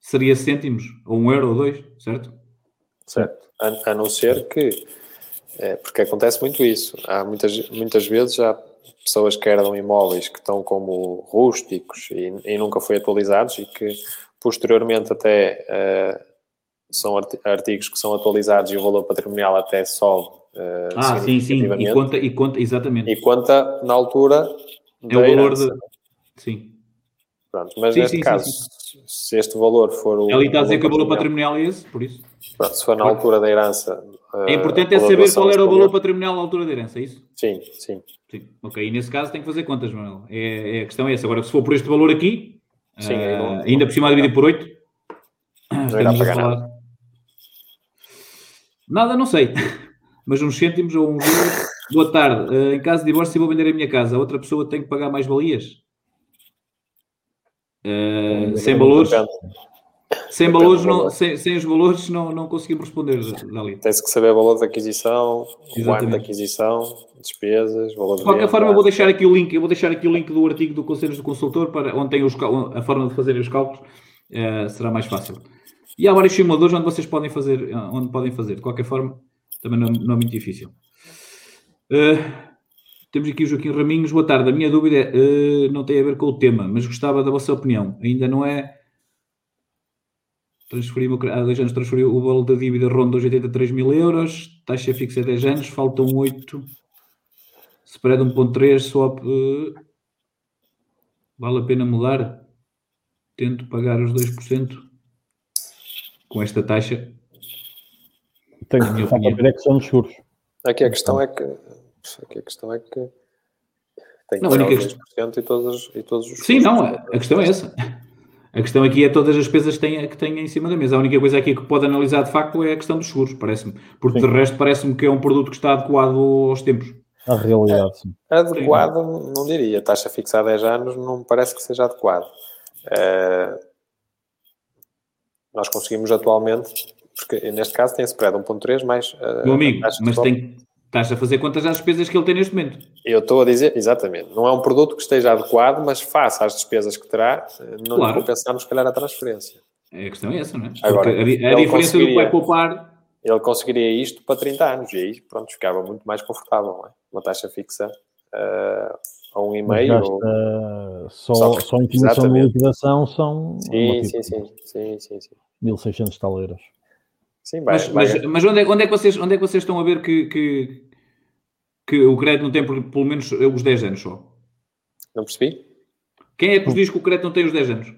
seria cêntimos, ou um euro ou dois, certo? Certo. A, a não ser que é, porque acontece muito isso. Há muitas, muitas vezes já pessoas que herdam imóveis que estão como rústicos e, e nunca foi atualizados e que posteriormente até uh, são artigos que são atualizados e o valor patrimonial até sobe. Uh, ah, sim, sim, e conta, e conta, exatamente. E conta na altura. É o valor de. Sim. Pronto, mas sim, neste sim, caso, sim, se este valor for o. Ele está a dizer que o valor patrimonial é esse, por isso. Pronto, se for na altura da herança. É importante é saber qual era o valor patrimonial na altura da herança, é isso? Sim, sim. sim. Ok, e nesse caso tem que fazer contas, Manuel. É, é, a questão é essa. Agora, se for por este valor aqui, sim, uh, ainda por cima dividir por 8, não irá pagar nada. Nada, não sei. Mas uns cêntimos ou uns euros. Boa tarde. Uh, em caso de divórcio, vou vender a minha casa, outra pessoa tem que pagar mais valias? Uh, sem valores? Sem, valores não, sem, sem, os valores não, não conseguimos responder, Dali. Tem-se que saber valor de aquisição, o ano de aquisição, despesas, valor de De qualquer forma, eu vou deixar aqui o link, eu vou deixar aqui o link do artigo do Conselho do Consultor para onde tem os, a forma de fazer os cálculos, uh, será mais fácil. E há vários simuladores onde vocês podem fazer, onde podem fazer. De qualquer forma, também não, não é muito difícil. Uh, temos aqui o Joaquim Raminhos. Boa tarde. A minha dúvida é, uh, não tem a ver com o tema, mas gostava da vossa opinião. Ainda não é. Transferi há dois anos transferiu o valor da dívida ronda os 83 mil euros, taxa fixa 10 anos, faltam 8, spread 1.3, swap. Uh, vale a pena mudar? Tento pagar os 2% com esta taxa. Tem que ver é que são dos juros. Aqui a questão é que aqui a questão é que tem que não, os 2% e todos, e todos os Sim, não, a questão é essa. A questão aqui é todas as despesas que têm, que têm em cima da mesa. A única coisa aqui que pode analisar de facto é a questão dos seguros, parece-me. Porque sim. de resto parece-me que é um produto que está adequado aos tempos. A realidade, sim. Adequado, sim. não diria. Taxa fixa há 10 anos não me parece que seja adequado. Uh, nós conseguimos atualmente, porque neste caso tem spread 1.3 mais... Uh, Meu amigo, mas tem, estás a fazer contas às despesas que ele tem neste momento. Eu estou a dizer, exatamente, não é um produto que esteja adequado, mas face às despesas que terá, não claro. compensamos, se calhar, a transferência. É a questão é essa, não é? Agora, a, a diferença do que vai poupar... Ele conseguiria isto para 30 anos, e aí, pronto, ficava muito mais confortável, é? Uma taxa fixa... Uh, a um e-mail. Ou... Só, só, só em liquidação são. Sim, sim, sim, sim, sim, sim. 1600 tal euros. Sim, vai, mas, vai. mas, mas, onde, é, onde, é que vocês, onde é que vocês estão a ver que, que, que o crédito não tem por, pelo menos os 10 anos só? Não percebi? Quem é que vos diz que o crédito não tem os 10 anos?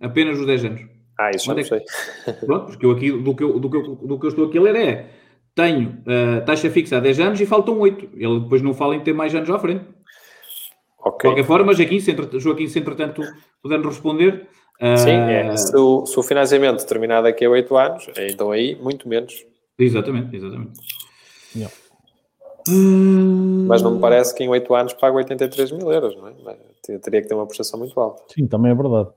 Apenas os 10 anos. Ah, isso onde não é sei. Pronto, porque eu aqui, do que eu, do que eu, do que eu estou aqui a ler é tenho uh, taxa fixa há 10 anos e faltam 8. Ele depois não fala em ter mais anos à frente. Okay. De qualquer forma, Joaquim, se, Joaquim, se entretanto puder responder, Sim, é. Ah, se, o, se o financiamento terminar daqui a 8 anos, então aí muito menos. Exatamente, exatamente. Yeah. Mas não me parece que em 8 anos pague 83 mil euros, não é? Teria que ter uma prestação muito alta. Sim, também é verdade.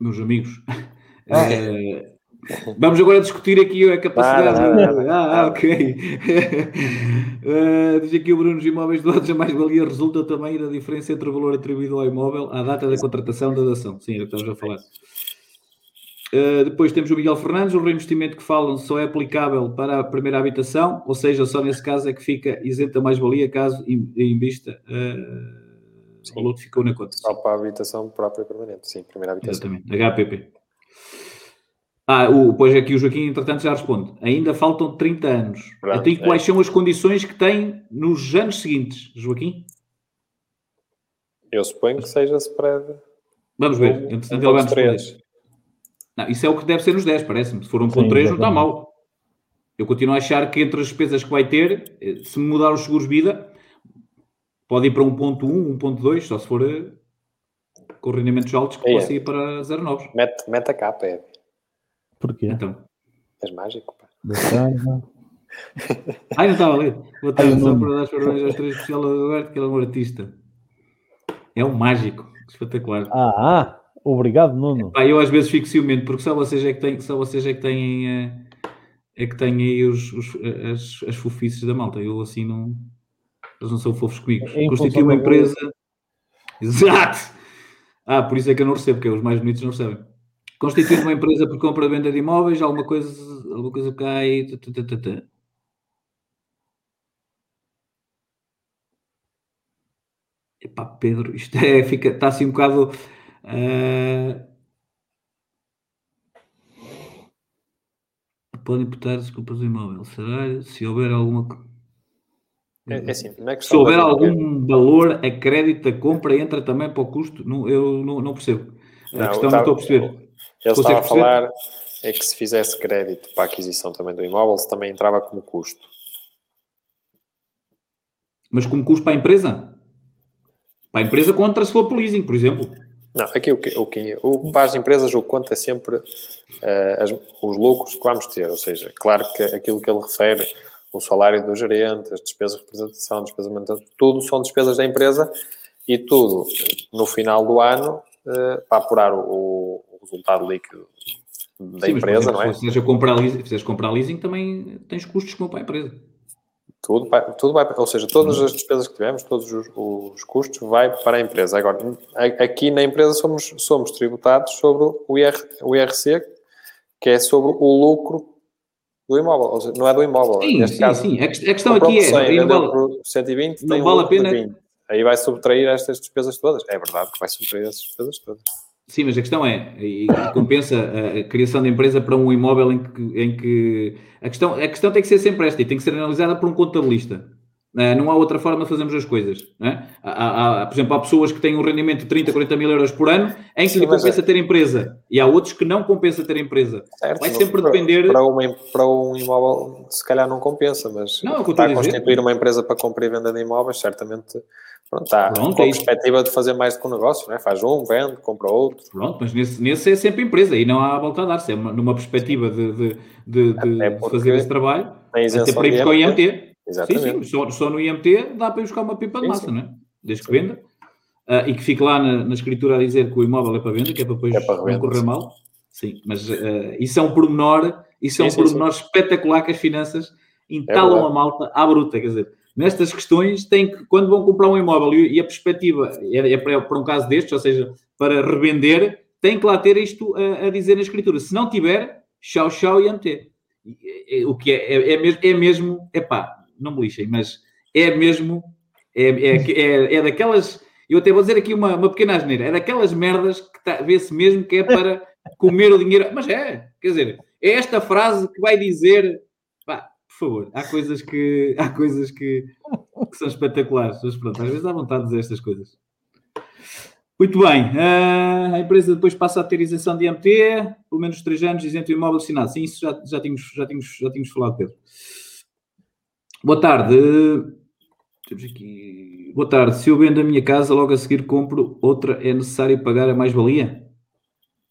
Meus amigos, ah. é, Vamos agora discutir aqui a capacidade. Ah, ah, ok. uh, diz aqui o Bruno, os imóveis doados a mais-valia resulta também da diferença entre o valor atribuído ao imóvel à data da contratação da dação. Sim, é o que estamos a falar. Uh, depois temos o Miguel Fernandes, o reinvestimento que falam só é aplicável para a primeira habitação, ou seja, só nesse caso é que fica isenta mais-valia caso invista uh, o valor que ficou na conta. Só para a habitação própria permanente, sim, primeira habitação. Exatamente, HPP. Ah, o, pois aqui o Joaquim, entretanto, já responde. Ainda faltam 30 anos. Pronto, Até então, quais é. são as condições que tem nos anos seguintes, Joaquim? Eu suponho que seja spread. Vamos ver. Um, entretanto, um ele vai Não, isso é o que deve ser nos 10, parece-me. Se for 1.3 não está mal. Eu continuo a achar que entre as despesas que vai ter, eh, se mudar os seguros vida, pode ir para 1.1, 1.2, só se for eh, com rendimentos altos que é. possa ir para 0.9. Mete, mete a capa, é. Porquê? Então. És mágico, pá. Tarde. Ai, não estava ali. Boa tarde, só para dar os parabéns aos três especial Alberto, que ele é um artista. É um mágico. Espetacular. Ah, ah obrigado, Nuno. eu às vezes fico ciumento, porque só vocês é que têm, só vocês é que têm, é, é que têm aí os, os, as, as fofices da malta. Eu assim não. Eles não são fofos comigo. É Constitui uma empresa. Exato! Ah, por isso é que eu não recebo, porque os mais bonitos não recebem. Constituir uma empresa por compra e venda de imóveis, alguma coisa, alguma coisa cai. Epá, Pedro, isto é, fica, está assim um bocado. Uh... Podem imputar desculpas do imóvel. Será se houver alguma. É, é assim, é se houver algum valor a crédito da compra, entra também para o custo? Não, eu não, não percebo. A não, questão não estou a perceber. Ele estava a falar é que se fizesse crédito para a aquisição também do imóvel, se também entrava como custo. Mas como custo para a empresa? Para a empresa contra se for por leasing, por exemplo. Não, aqui o que, o que o, para as empresas o que conta é sempre uh, as, os lucros que vamos ter, ou seja, claro que aquilo que ele refere, o salário do gerente, as despesas de representação, despesas de manutenção, tudo são despesas da empresa e tudo no final do ano uh, para apurar o, o, resultado líquido da Sim, empresa, exemplo, não é? Se fizeres comprar, leasing, comprar leasing, também tens custos vão para a empresa. Tudo vai, tudo vai, ou seja, todas as despesas que tivemos, todos os, os custos, vai para a empresa. Agora, aqui na empresa somos, somos tributados sobre o, IR, o IRC, que é sobre o lucro do imóvel, ou seja, não é do imóvel. Sim, Neste sim, caso, sim. A questão aqui é. 100, não vale, 120, não vale a pena. Aí vai subtrair estas despesas todas. É verdade que vai subtrair essas despesas todas. Sim, mas a questão é, e compensa a criação de empresa para um imóvel em que, em que a, questão, a questão tem que ser sempre esta e tem que ser analisada por um contabilista. Uh, não há outra forma de fazermos as coisas. É? Há, há, por exemplo, há pessoas que têm um rendimento de 30, 40 mil euros por ano em que Sim, lhe compensa é. ter empresa e há outros que não compensa ter empresa. Certo, Vai sempre para, depender. Para, uma, para um imóvel, se calhar não compensa, mas não, é está a constituir uma empresa para compra e venda de imóveis, certamente Pronto, está Pronto, com a é perspectiva de fazer mais do que um negócio, né? faz um, vende, compra outro. Pronto, mas nesse, nesse é sempre empresa e não há volta a dar-se, é uma, numa perspectiva de, de, de, de fazer esse trabalho, até para ir buscar o IMT. Exatamente. Sim, sim, só, só, no IMT dá para ir buscar uma pipa de massa, sim, sim. não é? Desde que venda. Uh, e que fique lá na, na, escritura a dizer que o imóvel é para venda, que é para depois é para não correr mal. Sim, mas uh, isso é um pormenor, isso é um pormenor espetacular que as finanças entalam é a malta à bruta, quer dizer nestas questões têm que, quando vão comprar um imóvel e, a perspectiva é, é para, para, um caso destes, ou seja, para revender, tem que lá ter isto a, a dizer na escritura. Se não tiver, tchau, tchau e MT. O que é, é, é, mesmo, é mesmo, epá, não me lixem, mas é mesmo, é, é, é, é daquelas, eu até vou dizer aqui uma, uma pequena asneira, é daquelas merdas que tá, vê-se mesmo que é para comer o dinheiro, mas é, quer dizer, é esta frase que vai dizer favor, há coisas que, há coisas que, que são espetaculares, mas pronto, às vezes dá vontade de dizer estas coisas. Muito bem, uh, a empresa depois passa a ter isenção de MT, pelo menos 3 anos, isento o imóvel assinado. Sim, isso já, já, tínhamos, já, tínhamos, já tínhamos falado, Pedro. Boa tarde. Temos aqui. Boa tarde. Se eu vendo a minha casa, logo a seguir compro outra, é necessário pagar a mais-valia?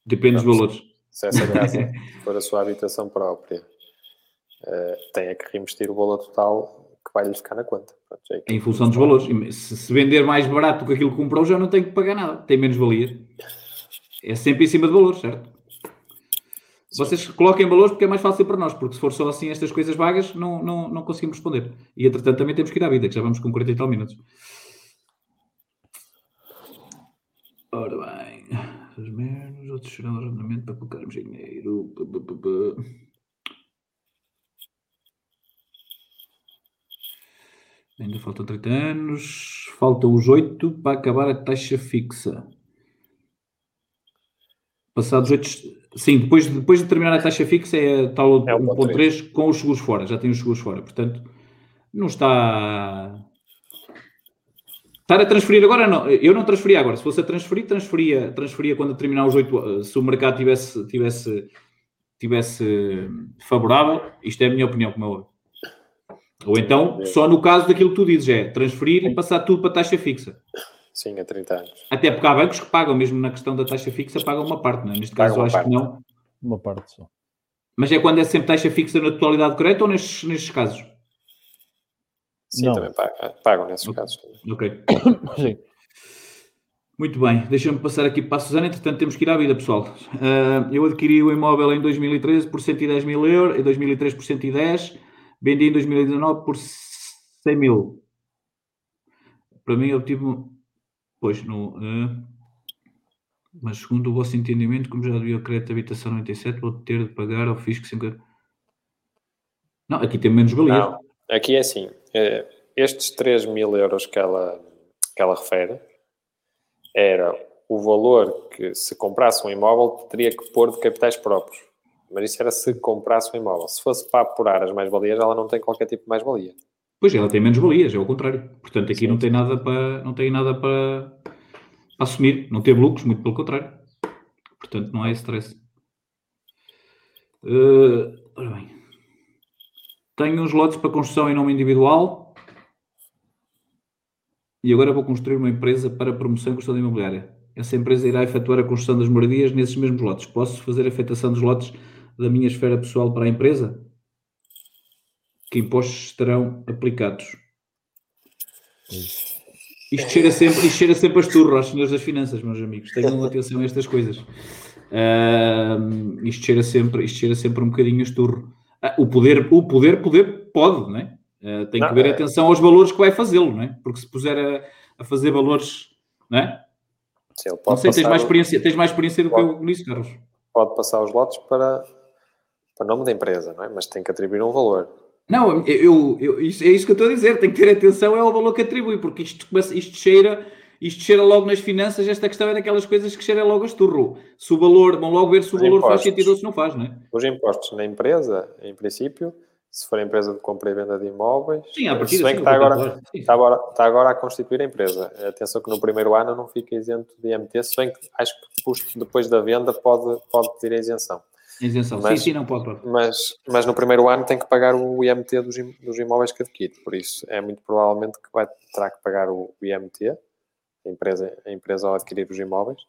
Depende dos valores. Se essa casa for a sua habitação própria uh, tenha que reinvestir o valor total que vai lhe ficar na conta. Pronto, é em função dos valores. Se, se, vender mais barato do que aquilo que comprou, já não tem que pagar nada, tem menos valia. É sempre em cima de valores, certo? Vocês coloquem valores porque é mais fácil para nós, porque se for só assim estas coisas vagas, não, não, não conseguimos responder. E entretanto também temos que ir à vida, que já vamos com 40 e tal minutos. Ora bem, os menos, outros serão rendimento para colocarmos dinheiro. Ainda faltam 30 anos. Falta os 8 para acabar a taxa fixa. Passados 8. Sim, depois, depois de terminar a taxa fixa é tal é 1.3 com os seguros fora. Já tem os seguros fora. Portanto, não está. Estar a transferir agora, não. Eu não transferia agora. Se fosse a transferir, transferia, transferia quando terminar os 8. Se o mercado tivesse, tivesse, tivesse favorável. Isto é a minha opinião, como é óbvio. Ou então, só no caso daquilo que tu dizes, é transferir e passar tudo para taxa fixa. Sim, a 30 anos. Até porque há bancos que pagam, mesmo na questão da taxa fixa, pagam uma parte, não é? Neste caso, eu acho parte. que não. Uma parte só. Mas é quando é sempre taxa fixa na totalidade correta ou nestes, nestes casos? Sim, não. também pagam, pagam nesses okay. casos. Ok. Sim. Muito bem, deixa-me passar aqui para a Susana, entretanto temos que ir à vida, pessoal. Uh, eu adquiri o imóvel em 2013 por 110 mil euros, em 2003 por 110 Vendi em 2019 por 100 mil. Para mim, eu tive. Pois, no. Uh, mas segundo o vosso entendimento, como já devia o crédito de habitação 97, vou ter de pagar ao fisco 50. Não, aqui tem menos valia. Não, aqui é assim. Eh, estes 3 mil euros que ela, que ela refere, era o valor que, se comprasse um imóvel, teria que pôr de capitais próprios. Mas isso era se comprasse um imóvel. Se fosse para apurar as mais-valias, ela não tem qualquer tipo de mais-valia. Pois, ela tem menos valias, é o contrário. Portanto, aqui Sim. não tem nada para, não tem nada para, para assumir, não teve lucros, muito pelo contrário. Portanto, não é stress. Uh, ora bem. Tenho uns lotes para construção em nome individual e agora vou construir uma empresa para promoção e construção imobiliária. Essa empresa irá efetuar a construção das moradias nesses mesmos lotes. Posso fazer a afetação dos lotes da minha esfera pessoal para a empresa? Que impostos estarão aplicados? Isto cheira sempre, isto cheira sempre a esturro aos senhores das finanças, meus amigos. Tenham atenção a estas coisas. Uh, isto, cheira sempre, isto cheira sempre um bocadinho a esturro. Uh, o poder, o poder, poder pode, não é? Uh, tem não, que ver é... atenção aos valores que vai fazê-lo, não é? Porque se puser a, a fazer valores, não é? Sim, ele pode não sei, tens mais, experiência, tens mais experiência do pode, que eu nisso, Carlos. Pode passar os lotes para, para nome da empresa, não é? Mas tem que atribuir um valor. Não, eu, eu, isso, é isso que eu estou a dizer, tem que ter atenção ao valor que atribui, porque isto, isto cheira isto cheira logo nas finanças, esta questão é daquelas coisas que cheira logo a esturro. Se o valor, vão logo ver se o Os valor impostos. faz sentido ou se não faz, não é? Os impostos na empresa, em princípio, se for empresa de compra e venda de imóveis, sim, a partir se bem que está agora, está, agora, está agora a constituir a empresa. Atenção que no primeiro ano não fica isento de IMT, se bem que acho que depois da venda pode, pode pedir a isenção. Isenção, mas, sim, sim, não pode. Mas, mas no primeiro ano tem que pagar o IMT dos, dos imóveis que adquire, por isso é muito provavelmente que vai, terá que pagar o IMT, a empresa, a empresa ao adquirir os imóveis.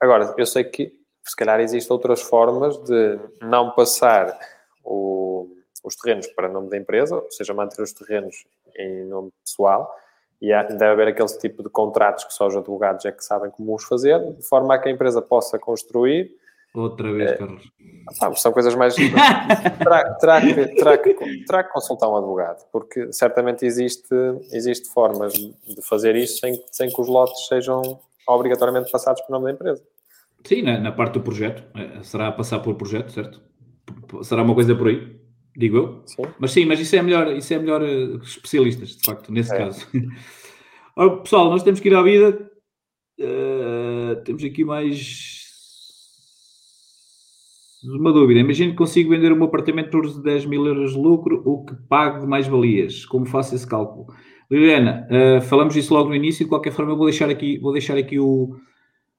Agora, eu sei que se calhar existem outras formas de não passar o os terrenos para nome da empresa, ou seja, manter os terrenos em nome pessoal, e há, deve haver aquele tipo de contratos que só os advogados é que sabem como os fazer, de forma a que a empresa possa construir. Outra vez, é, Carlos. São coisas mais. terá, terá, que, terá, que, terá que consultar um advogado, porque certamente existe, existe formas de fazer isso sem, sem que os lotes sejam obrigatoriamente passados por nome da empresa. Sim, na, na parte do projeto. É, será passar por projeto, certo? Será uma coisa por aí? digo eu. Sim. Mas sim, mas isso é melhor, isso é melhor uh, especialistas, de facto, nesse é. caso. Ora, pessoal, nós temos que ir à vida. Uh, temos aqui mais uma dúvida. Imagino que consigo vender o meu apartamento por 10 mil euros de lucro, o que pago de mais-valias. Como faço esse cálculo? Liliana, uh, falamos isso logo no início. De qualquer forma, eu vou deixar aqui, vou deixar aqui o,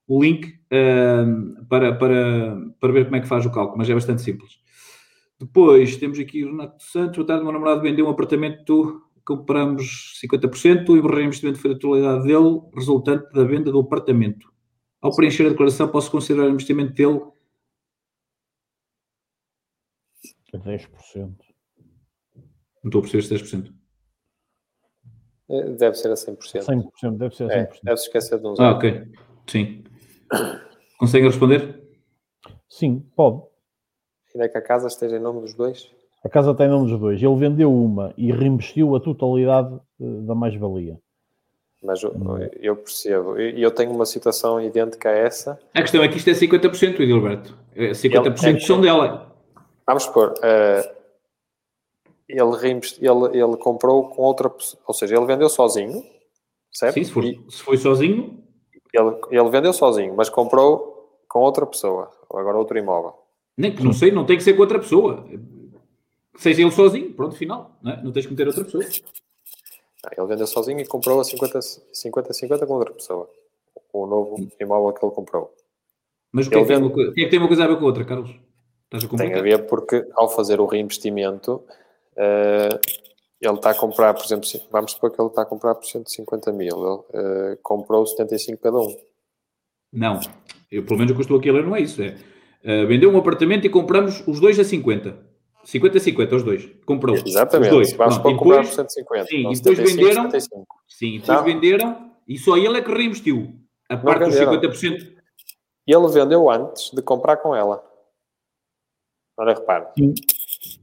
o link uh, para, para, para ver como é que faz o cálculo, mas é bastante simples. Depois temos aqui o Renato Santos. Boa tarde, meu namorado vendeu um apartamento, compramos 50% e o reinvestimento foi a totalidade dele, resultante da venda do apartamento. Ao preencher a declaração, posso considerar o investimento dele 10%. Não estou a perceber se 10%. É, deve ser a 100%. 100%, deve ser a 100%. É, deve-se esquecer de uns Ah, ok. Sim. Consegue responder? Sim, pode. Ainda é que a casa esteja em nome dos dois? A casa está em nome dos dois. Ele vendeu uma e reinvestiu a totalidade eh, da mais-valia. Mas eu, eu percebo. E eu, tenho uma situação idêntica a essa. A questão é que isto é 50%, Edilberto. 50% ele, é são dela. Vamos supor, uh, ele, ele, ele comprou com outra pessoa, ou seja, ele vendeu sozinho, certo? Sim, se, for, e, se foi sozinho. Ele, ele vendeu sozinho, mas comprou com outra pessoa, agora outro imóvel. Nem que não sei, não tem que ser com outra pessoa. Seja ele sozinho, pronto, final. Não, é? não tens que meter outra pessoa. ele vendeu sozinho e comprou a 50-50 com outra pessoa. O novo imóvel que ele comprou. Mas o que, é que, vende... tem, uma, que é que tem uma coisa a ver com a outra, Carlos? Tem a ver porque ao fazer o reinvestimento, uh, ele está a comprar, por exemplo, vamos supor que ele está a comprar por 150 mil, ele uh, comprou 75 cada um. Não, eu, pelo menos o que eu estou aqui a ler não é isso. É Uh, vendeu um apartamento e compramos os dois a 50. 50 a 50, os dois. Comprou. Exatamente. Os dois. Vamos Pronto, comprar por 150. Sim, então, e depois 75, venderam. 75. Sim, depois Não. venderam e só ele é que reinvestiu. A parte dos 50%. E ele vendeu antes de comprar com ela. Olha, repare. Sim.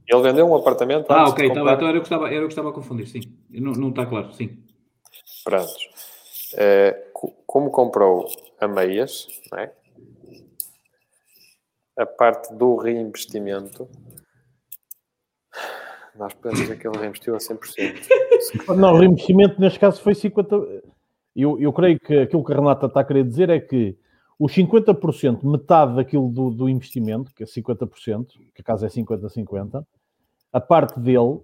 Ele vendeu um apartamento Ah, ok. Então, então era, eu que estava, era eu que estava a confundir, sim. Não, não está claro, sim. Pronto. É, como comprou a meias, não é? a parte do reinvestimento, nós podemos dizer que ele reinvestiu a 100%. Não, o reinvestimento neste caso foi 50%. eu, eu creio que aquilo que a Renata está a querer dizer é que os 50%, metade daquilo do, do investimento, que é 50%, que a casa é 50-50, a parte dele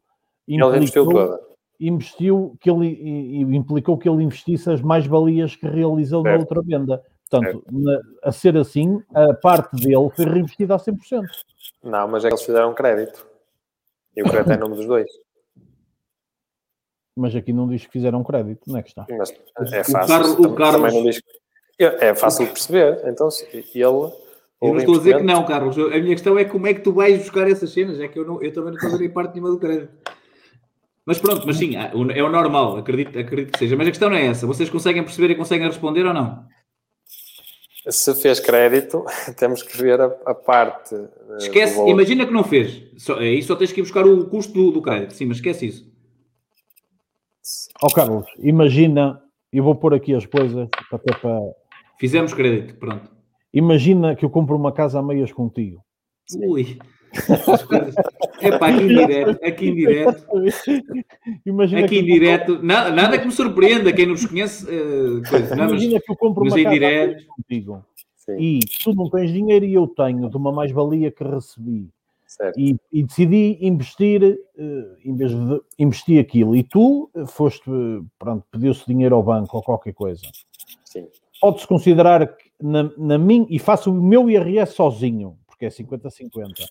ele investiu toda. Investiu que ele implicou que ele investisse as mais-valias que realizou certo. na outra venda. Portanto, na, a ser assim, a parte dele foi reinvestida a 100%. Não, mas é que eles fizeram crédito. E o crédito é em nome dos dois. Mas aqui não diz que fizeram crédito, não é que está? Mas é fácil. O, Carlos, o Carlos... Também não diz que... É fácil de perceber. Então, ele. Eu não estou a dizer que não, Carlos. A minha questão é como é que tu vais buscar essas cenas. É que eu, não, eu também não estou a ver parte nenhuma do crédito. Mas pronto, mas sim, é o normal, acredito, acredito que seja. Mas a questão não é essa. Vocês conseguem perceber e conseguem responder ou não? Se fez crédito, temos que ver a, a parte. Eh, esquece, imagina que não fez. Só, aí só tens que ir buscar o custo do, do crédito. Sim, mas esquece isso. Ó oh, Carlos, imagina, eu vou pôr aqui as coisas até para. Fizemos crédito, pronto. Imagina que eu compro uma casa a meias contigo. Ui. É pá, aqui em direto, aqui em direto. Imagina aqui em direto, nada, nada que me surpreenda, quem nos conhece. Uh, coisa, não, Imagina mas, que eu compro uma casa direto. contigo Sim. e tu não tens dinheiro e eu tenho de uma mais-valia que recebi. E, e, decidi investir, uh, em vez de investir aquilo, e tu foste, pronto, pediu-se dinheiro ao banco ou qualquer coisa. Pode-se considerar que na, na minha, e faço o meu IRS sozinho, porque é 50-50.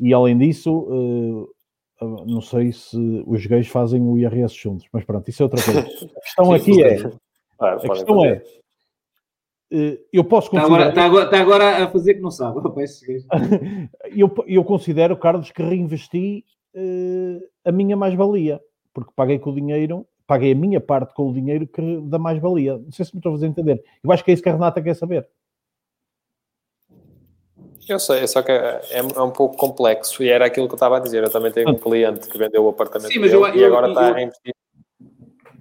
E além disso, uh, não sei se os gays fazem o IRS juntos, mas pronto, isso é outra coisa. A questão aqui é. Ah, a questão é. Uh, eu posso considerar. Está agora, está, agora, a fazer que não sabe. eu, eu considero, Carlos, que reinvesti uh, a minha mais-valia, porque paguei com o dinheiro, paguei a minha parte com o dinheiro que, da mais-valia. Não sei se me estou a fazer entender. Eu acho que é isso que a Renata quer saber. Eu sei, só que é, é, um pouco complexo e era aquilo que eu estava a dizer. Eu também tenho um cliente que vendeu o apartamento Sim, mas eu, e agora eu, está eu, a reinvestir.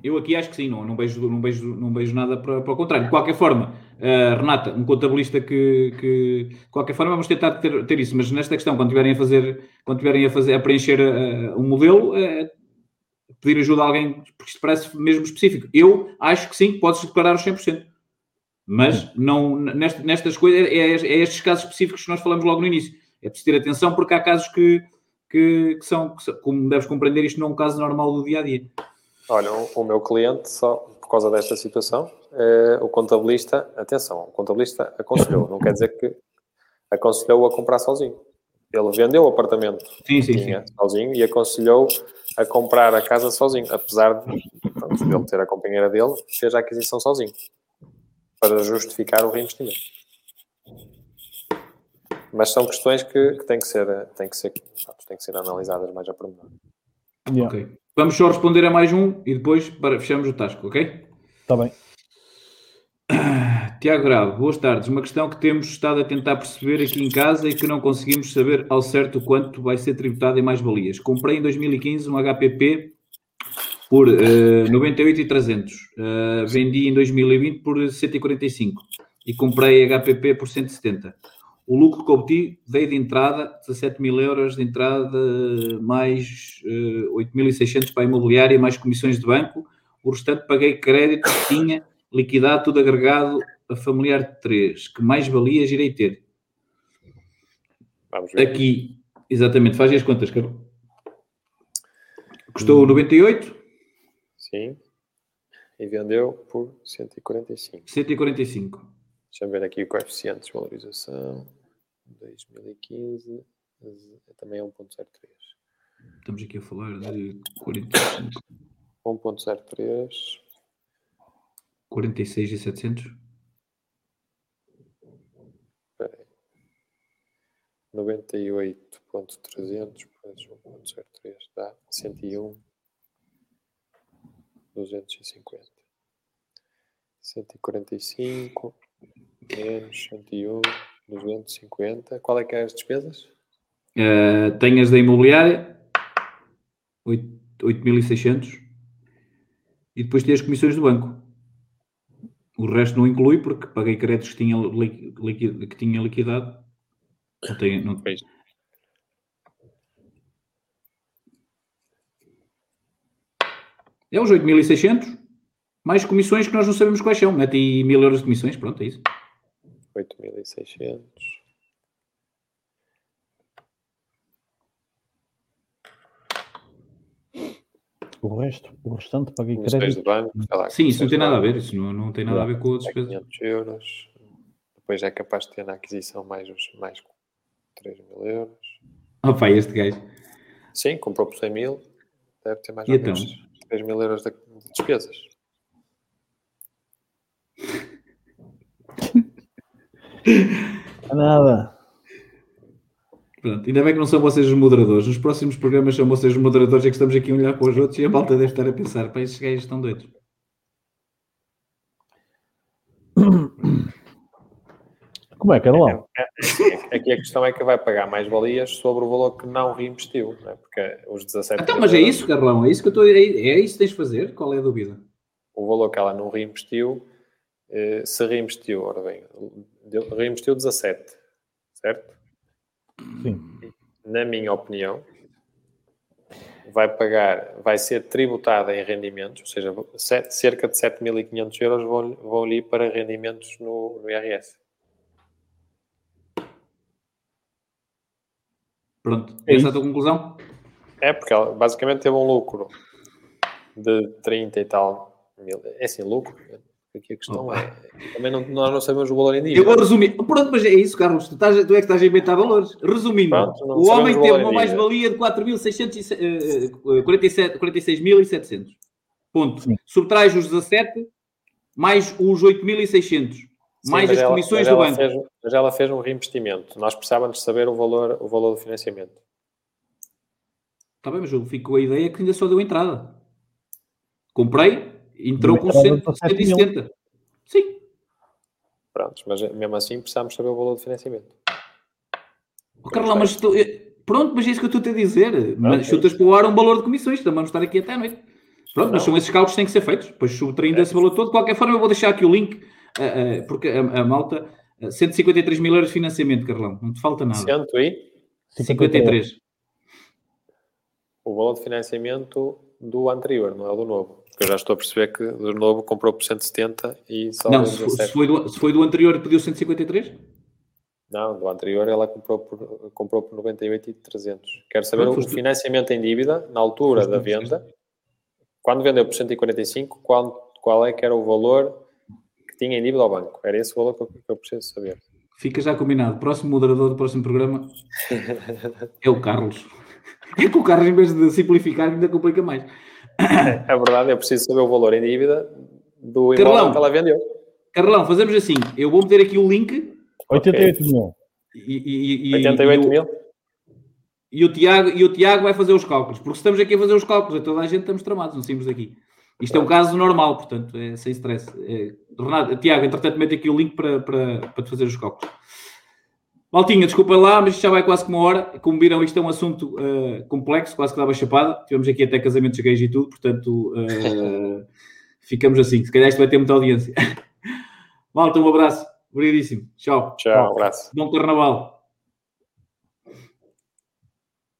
Eu aqui acho que sim, não, não, vejo, não, vejo, não vejo nada para, para o contrário. De qualquer forma, uh, Renata, um contabilista que, que, de qualquer forma, vamos tentar ter, ter isso, mas nesta questão, quando tiverem a fazer, quando tiverem a, fazer, a preencher uh, um modelo, uh, pedir ajuda a alguém, porque isto parece mesmo específico. Eu acho que sim, podes declarar os 100%. Mas não, nestas, nestas coisas, é, é, é, estes casos específicos que nós falamos logo no início. É preciso ter atenção porque há casos que, que, que, são, que, como deves compreender, isto não é um caso normal do dia a dia. Olha, o, o meu cliente, só por causa desta situação, é, o contabilista, atenção, o contabilista aconselhou, não quer dizer que aconselhou a comprar sozinho. Ele vendeu o apartamento sim, sim, sim. sozinho e aconselhou a comprar a casa sozinho, apesar de, pronto, ele ter a companheira dele, fez a aquisição sozinho para justificar o reinvestimento. Mas são questões que, que têm, que ser, têm, que ser, têm que ser analisadas mais a pormenor. Yeah. Ok. Vamos só responder a mais um e depois para, fechamos o tasco, ok? Está bem. Tiago Grau, boas tardes. Uma questão que temos estado a tentar perceber aqui em casa e que não conseguimos saber ao certo quanto vai ser tributado em mais-valias. Comprei em 2015 um HPP por uh, 98 e 300. Uh, vendi em 2020 por 145 e comprei HPP por 170. O lucro que obtive veio de entrada, 17 mil euros de entrada, mais uh, 8.600 para a imobiliária, mais comissões de banco. O restante paguei crédito que tinha liquidado, tudo agregado a familiar 3. Que mais valias irei ter? Vamos ver. Aqui, exatamente, faz as contas, Carlos. Custou hum. 98, Sim. E vendeu por 145. 145. Deixa eu ver aqui o coeficiente de valorização. 2015 também é 1.03. Estamos aqui a falar de 45. 1.03. 46 e 700? Espera aí. 98.300 mais 1.03 dá 101 250. 145 menos 101, 250. Qual é que é as despesas? Uh, tem as da imobiliária, 8.600. E depois tem as comissões do banco. O resto não inclui porque paguei créditos que tinha, liquid, que tinha liquidado. Não tem, não... É os 8.600 mais comissões que nós não sabemos quais são. Mete aí mil euros de comissões, pronto, é isso. 8.600. O resto, o restante paguei crédito. de banco, sei lá, Sim, isso não tem nada a ver, isso não, não tem nada a ver com a despesa. 500 euros. Depois é capaz de ter na aquisição mais, os, mais 3 mil euros. Ah, pá, este gajo. Sim, comprou por 100 mil. Deve ter mais ou então? menos 3 mil euros de de despesas. Nada. Pronto, ainda bem que não são vocês os moderadores. Nos próximos programas são vocês os moderadores, é que estamos aqui a olhar para os outros e a malta deve estar a pensar, pá, estes gajos estão doidos. Como é, Carlão? É, é, aqui a questão é que vai pagar mais valias sobre o valor que não reinvestiu, não é? porque os 17 Então, mas é isso, Carlão, é isso que eu estou a é, é isso que tens de fazer? Qual é a dúvida? o valor que ela não reinvestiu, eh, se reinvestiu, ora bem, reinvestiu 17, certo? Sim. Na minha opinião, vai pagar, vai ser tributada em rendimentos, ou seja, sete- cerca de 7.500 euros vão, vão ali para rendimentos no, no IRS. Pronto, É essa é a tua conclusão? É, porque ela basicamente teve um lucro de 30 e tal mil. É assim, lucro. Aqui a questão Opa. é. Também não, nós não sabemos o valor em Eu dia. vou resumir. Pronto, mas é isso, Carlos. Tu, estás, tu é que estás a inventar valores. Resumindo, Pronto, o homem teve uma mais-valia de eh, 4.046.700. Ponto. Sim. Subtrais os 17 mais os 8.600. Sim, Mais as ela- comissões do banco. Fez, mas ela fez um reinvestimento. Nós precisávamos saber o valor, o valor do financiamento. Está bem, mas eu fico com a ideia que ainda só deu entrada. Comprei, entrou com entrada 100, para 7 mil. 170. Sim. Prontos, mas mesmo assim precisamos saber o valor do financiamento. Oh, Carlão, mas tu- eh, pronto, mas é isso que eu estou a dizer. Mas Ok. chutas para o ar um valor de comissões, também vamos estar aqui até à noite. Pronto, mas Não. são esses cálculos que têm que ser feitos. Depois subtraindo esse valor todo. De qualquer forma, eu vou deixar aqui o link, eh, eh, porque a, a malta, eh, 153 mil euros de financiamento, Carlão. Não te falta nada. Cento e 53. o valor de financiamento do anterior, não é o do novo. Porque eu já estou a perceber que do novo comprou por 170 e só Não, se, fo- 17. se foi do, se foi do anterior e pediu 153? Não, do anterior ela comprou por, comprou por 98 e 300. Quero saber Pronto, o tu. financiamento em dívida, na altura da tu venda, quando vendeu por 145, qual, qual é que era o valor que tinha em dívida ao banco? Era esse o valor que eu, que eu preciso saber. Fica já combinado. Próximo moderador do próximo programa é o Carlos. É que o Carlos, em vez de simplificar, ainda complica mais. É verdade, eu preciso saber o valor em dívida do imóvel Carlão. que ela vendeu. Carlão, fazemos assim. Eu vou meter aqui o link 88 mil. e, e, e, 88 e o- mil? E o, Tiago, e o Tiago vai fazer os cálculos, porque se estamos aqui a fazer os cálculos, a toda a gente estamos tramados, não saímos daqui. Isto é um caso normal, portanto, é sem stress. É, Renato, Tiago, entretanto, mete aqui o link para, para, para te fazer os cálculos. Maltinha, desculpa lá, mas isto já vai quase com uma hora. Como viram, isto é um assunto eh, complexo, quase que dava chapada. Tivemos aqui até casamentos gays e tudo, portanto, eh, ficamos assim. Se calhar isto vai ter muita audiência. Malta, um abraço. Obrigadíssimo. Tchau. Tchau, um abraço. Bom carnaval.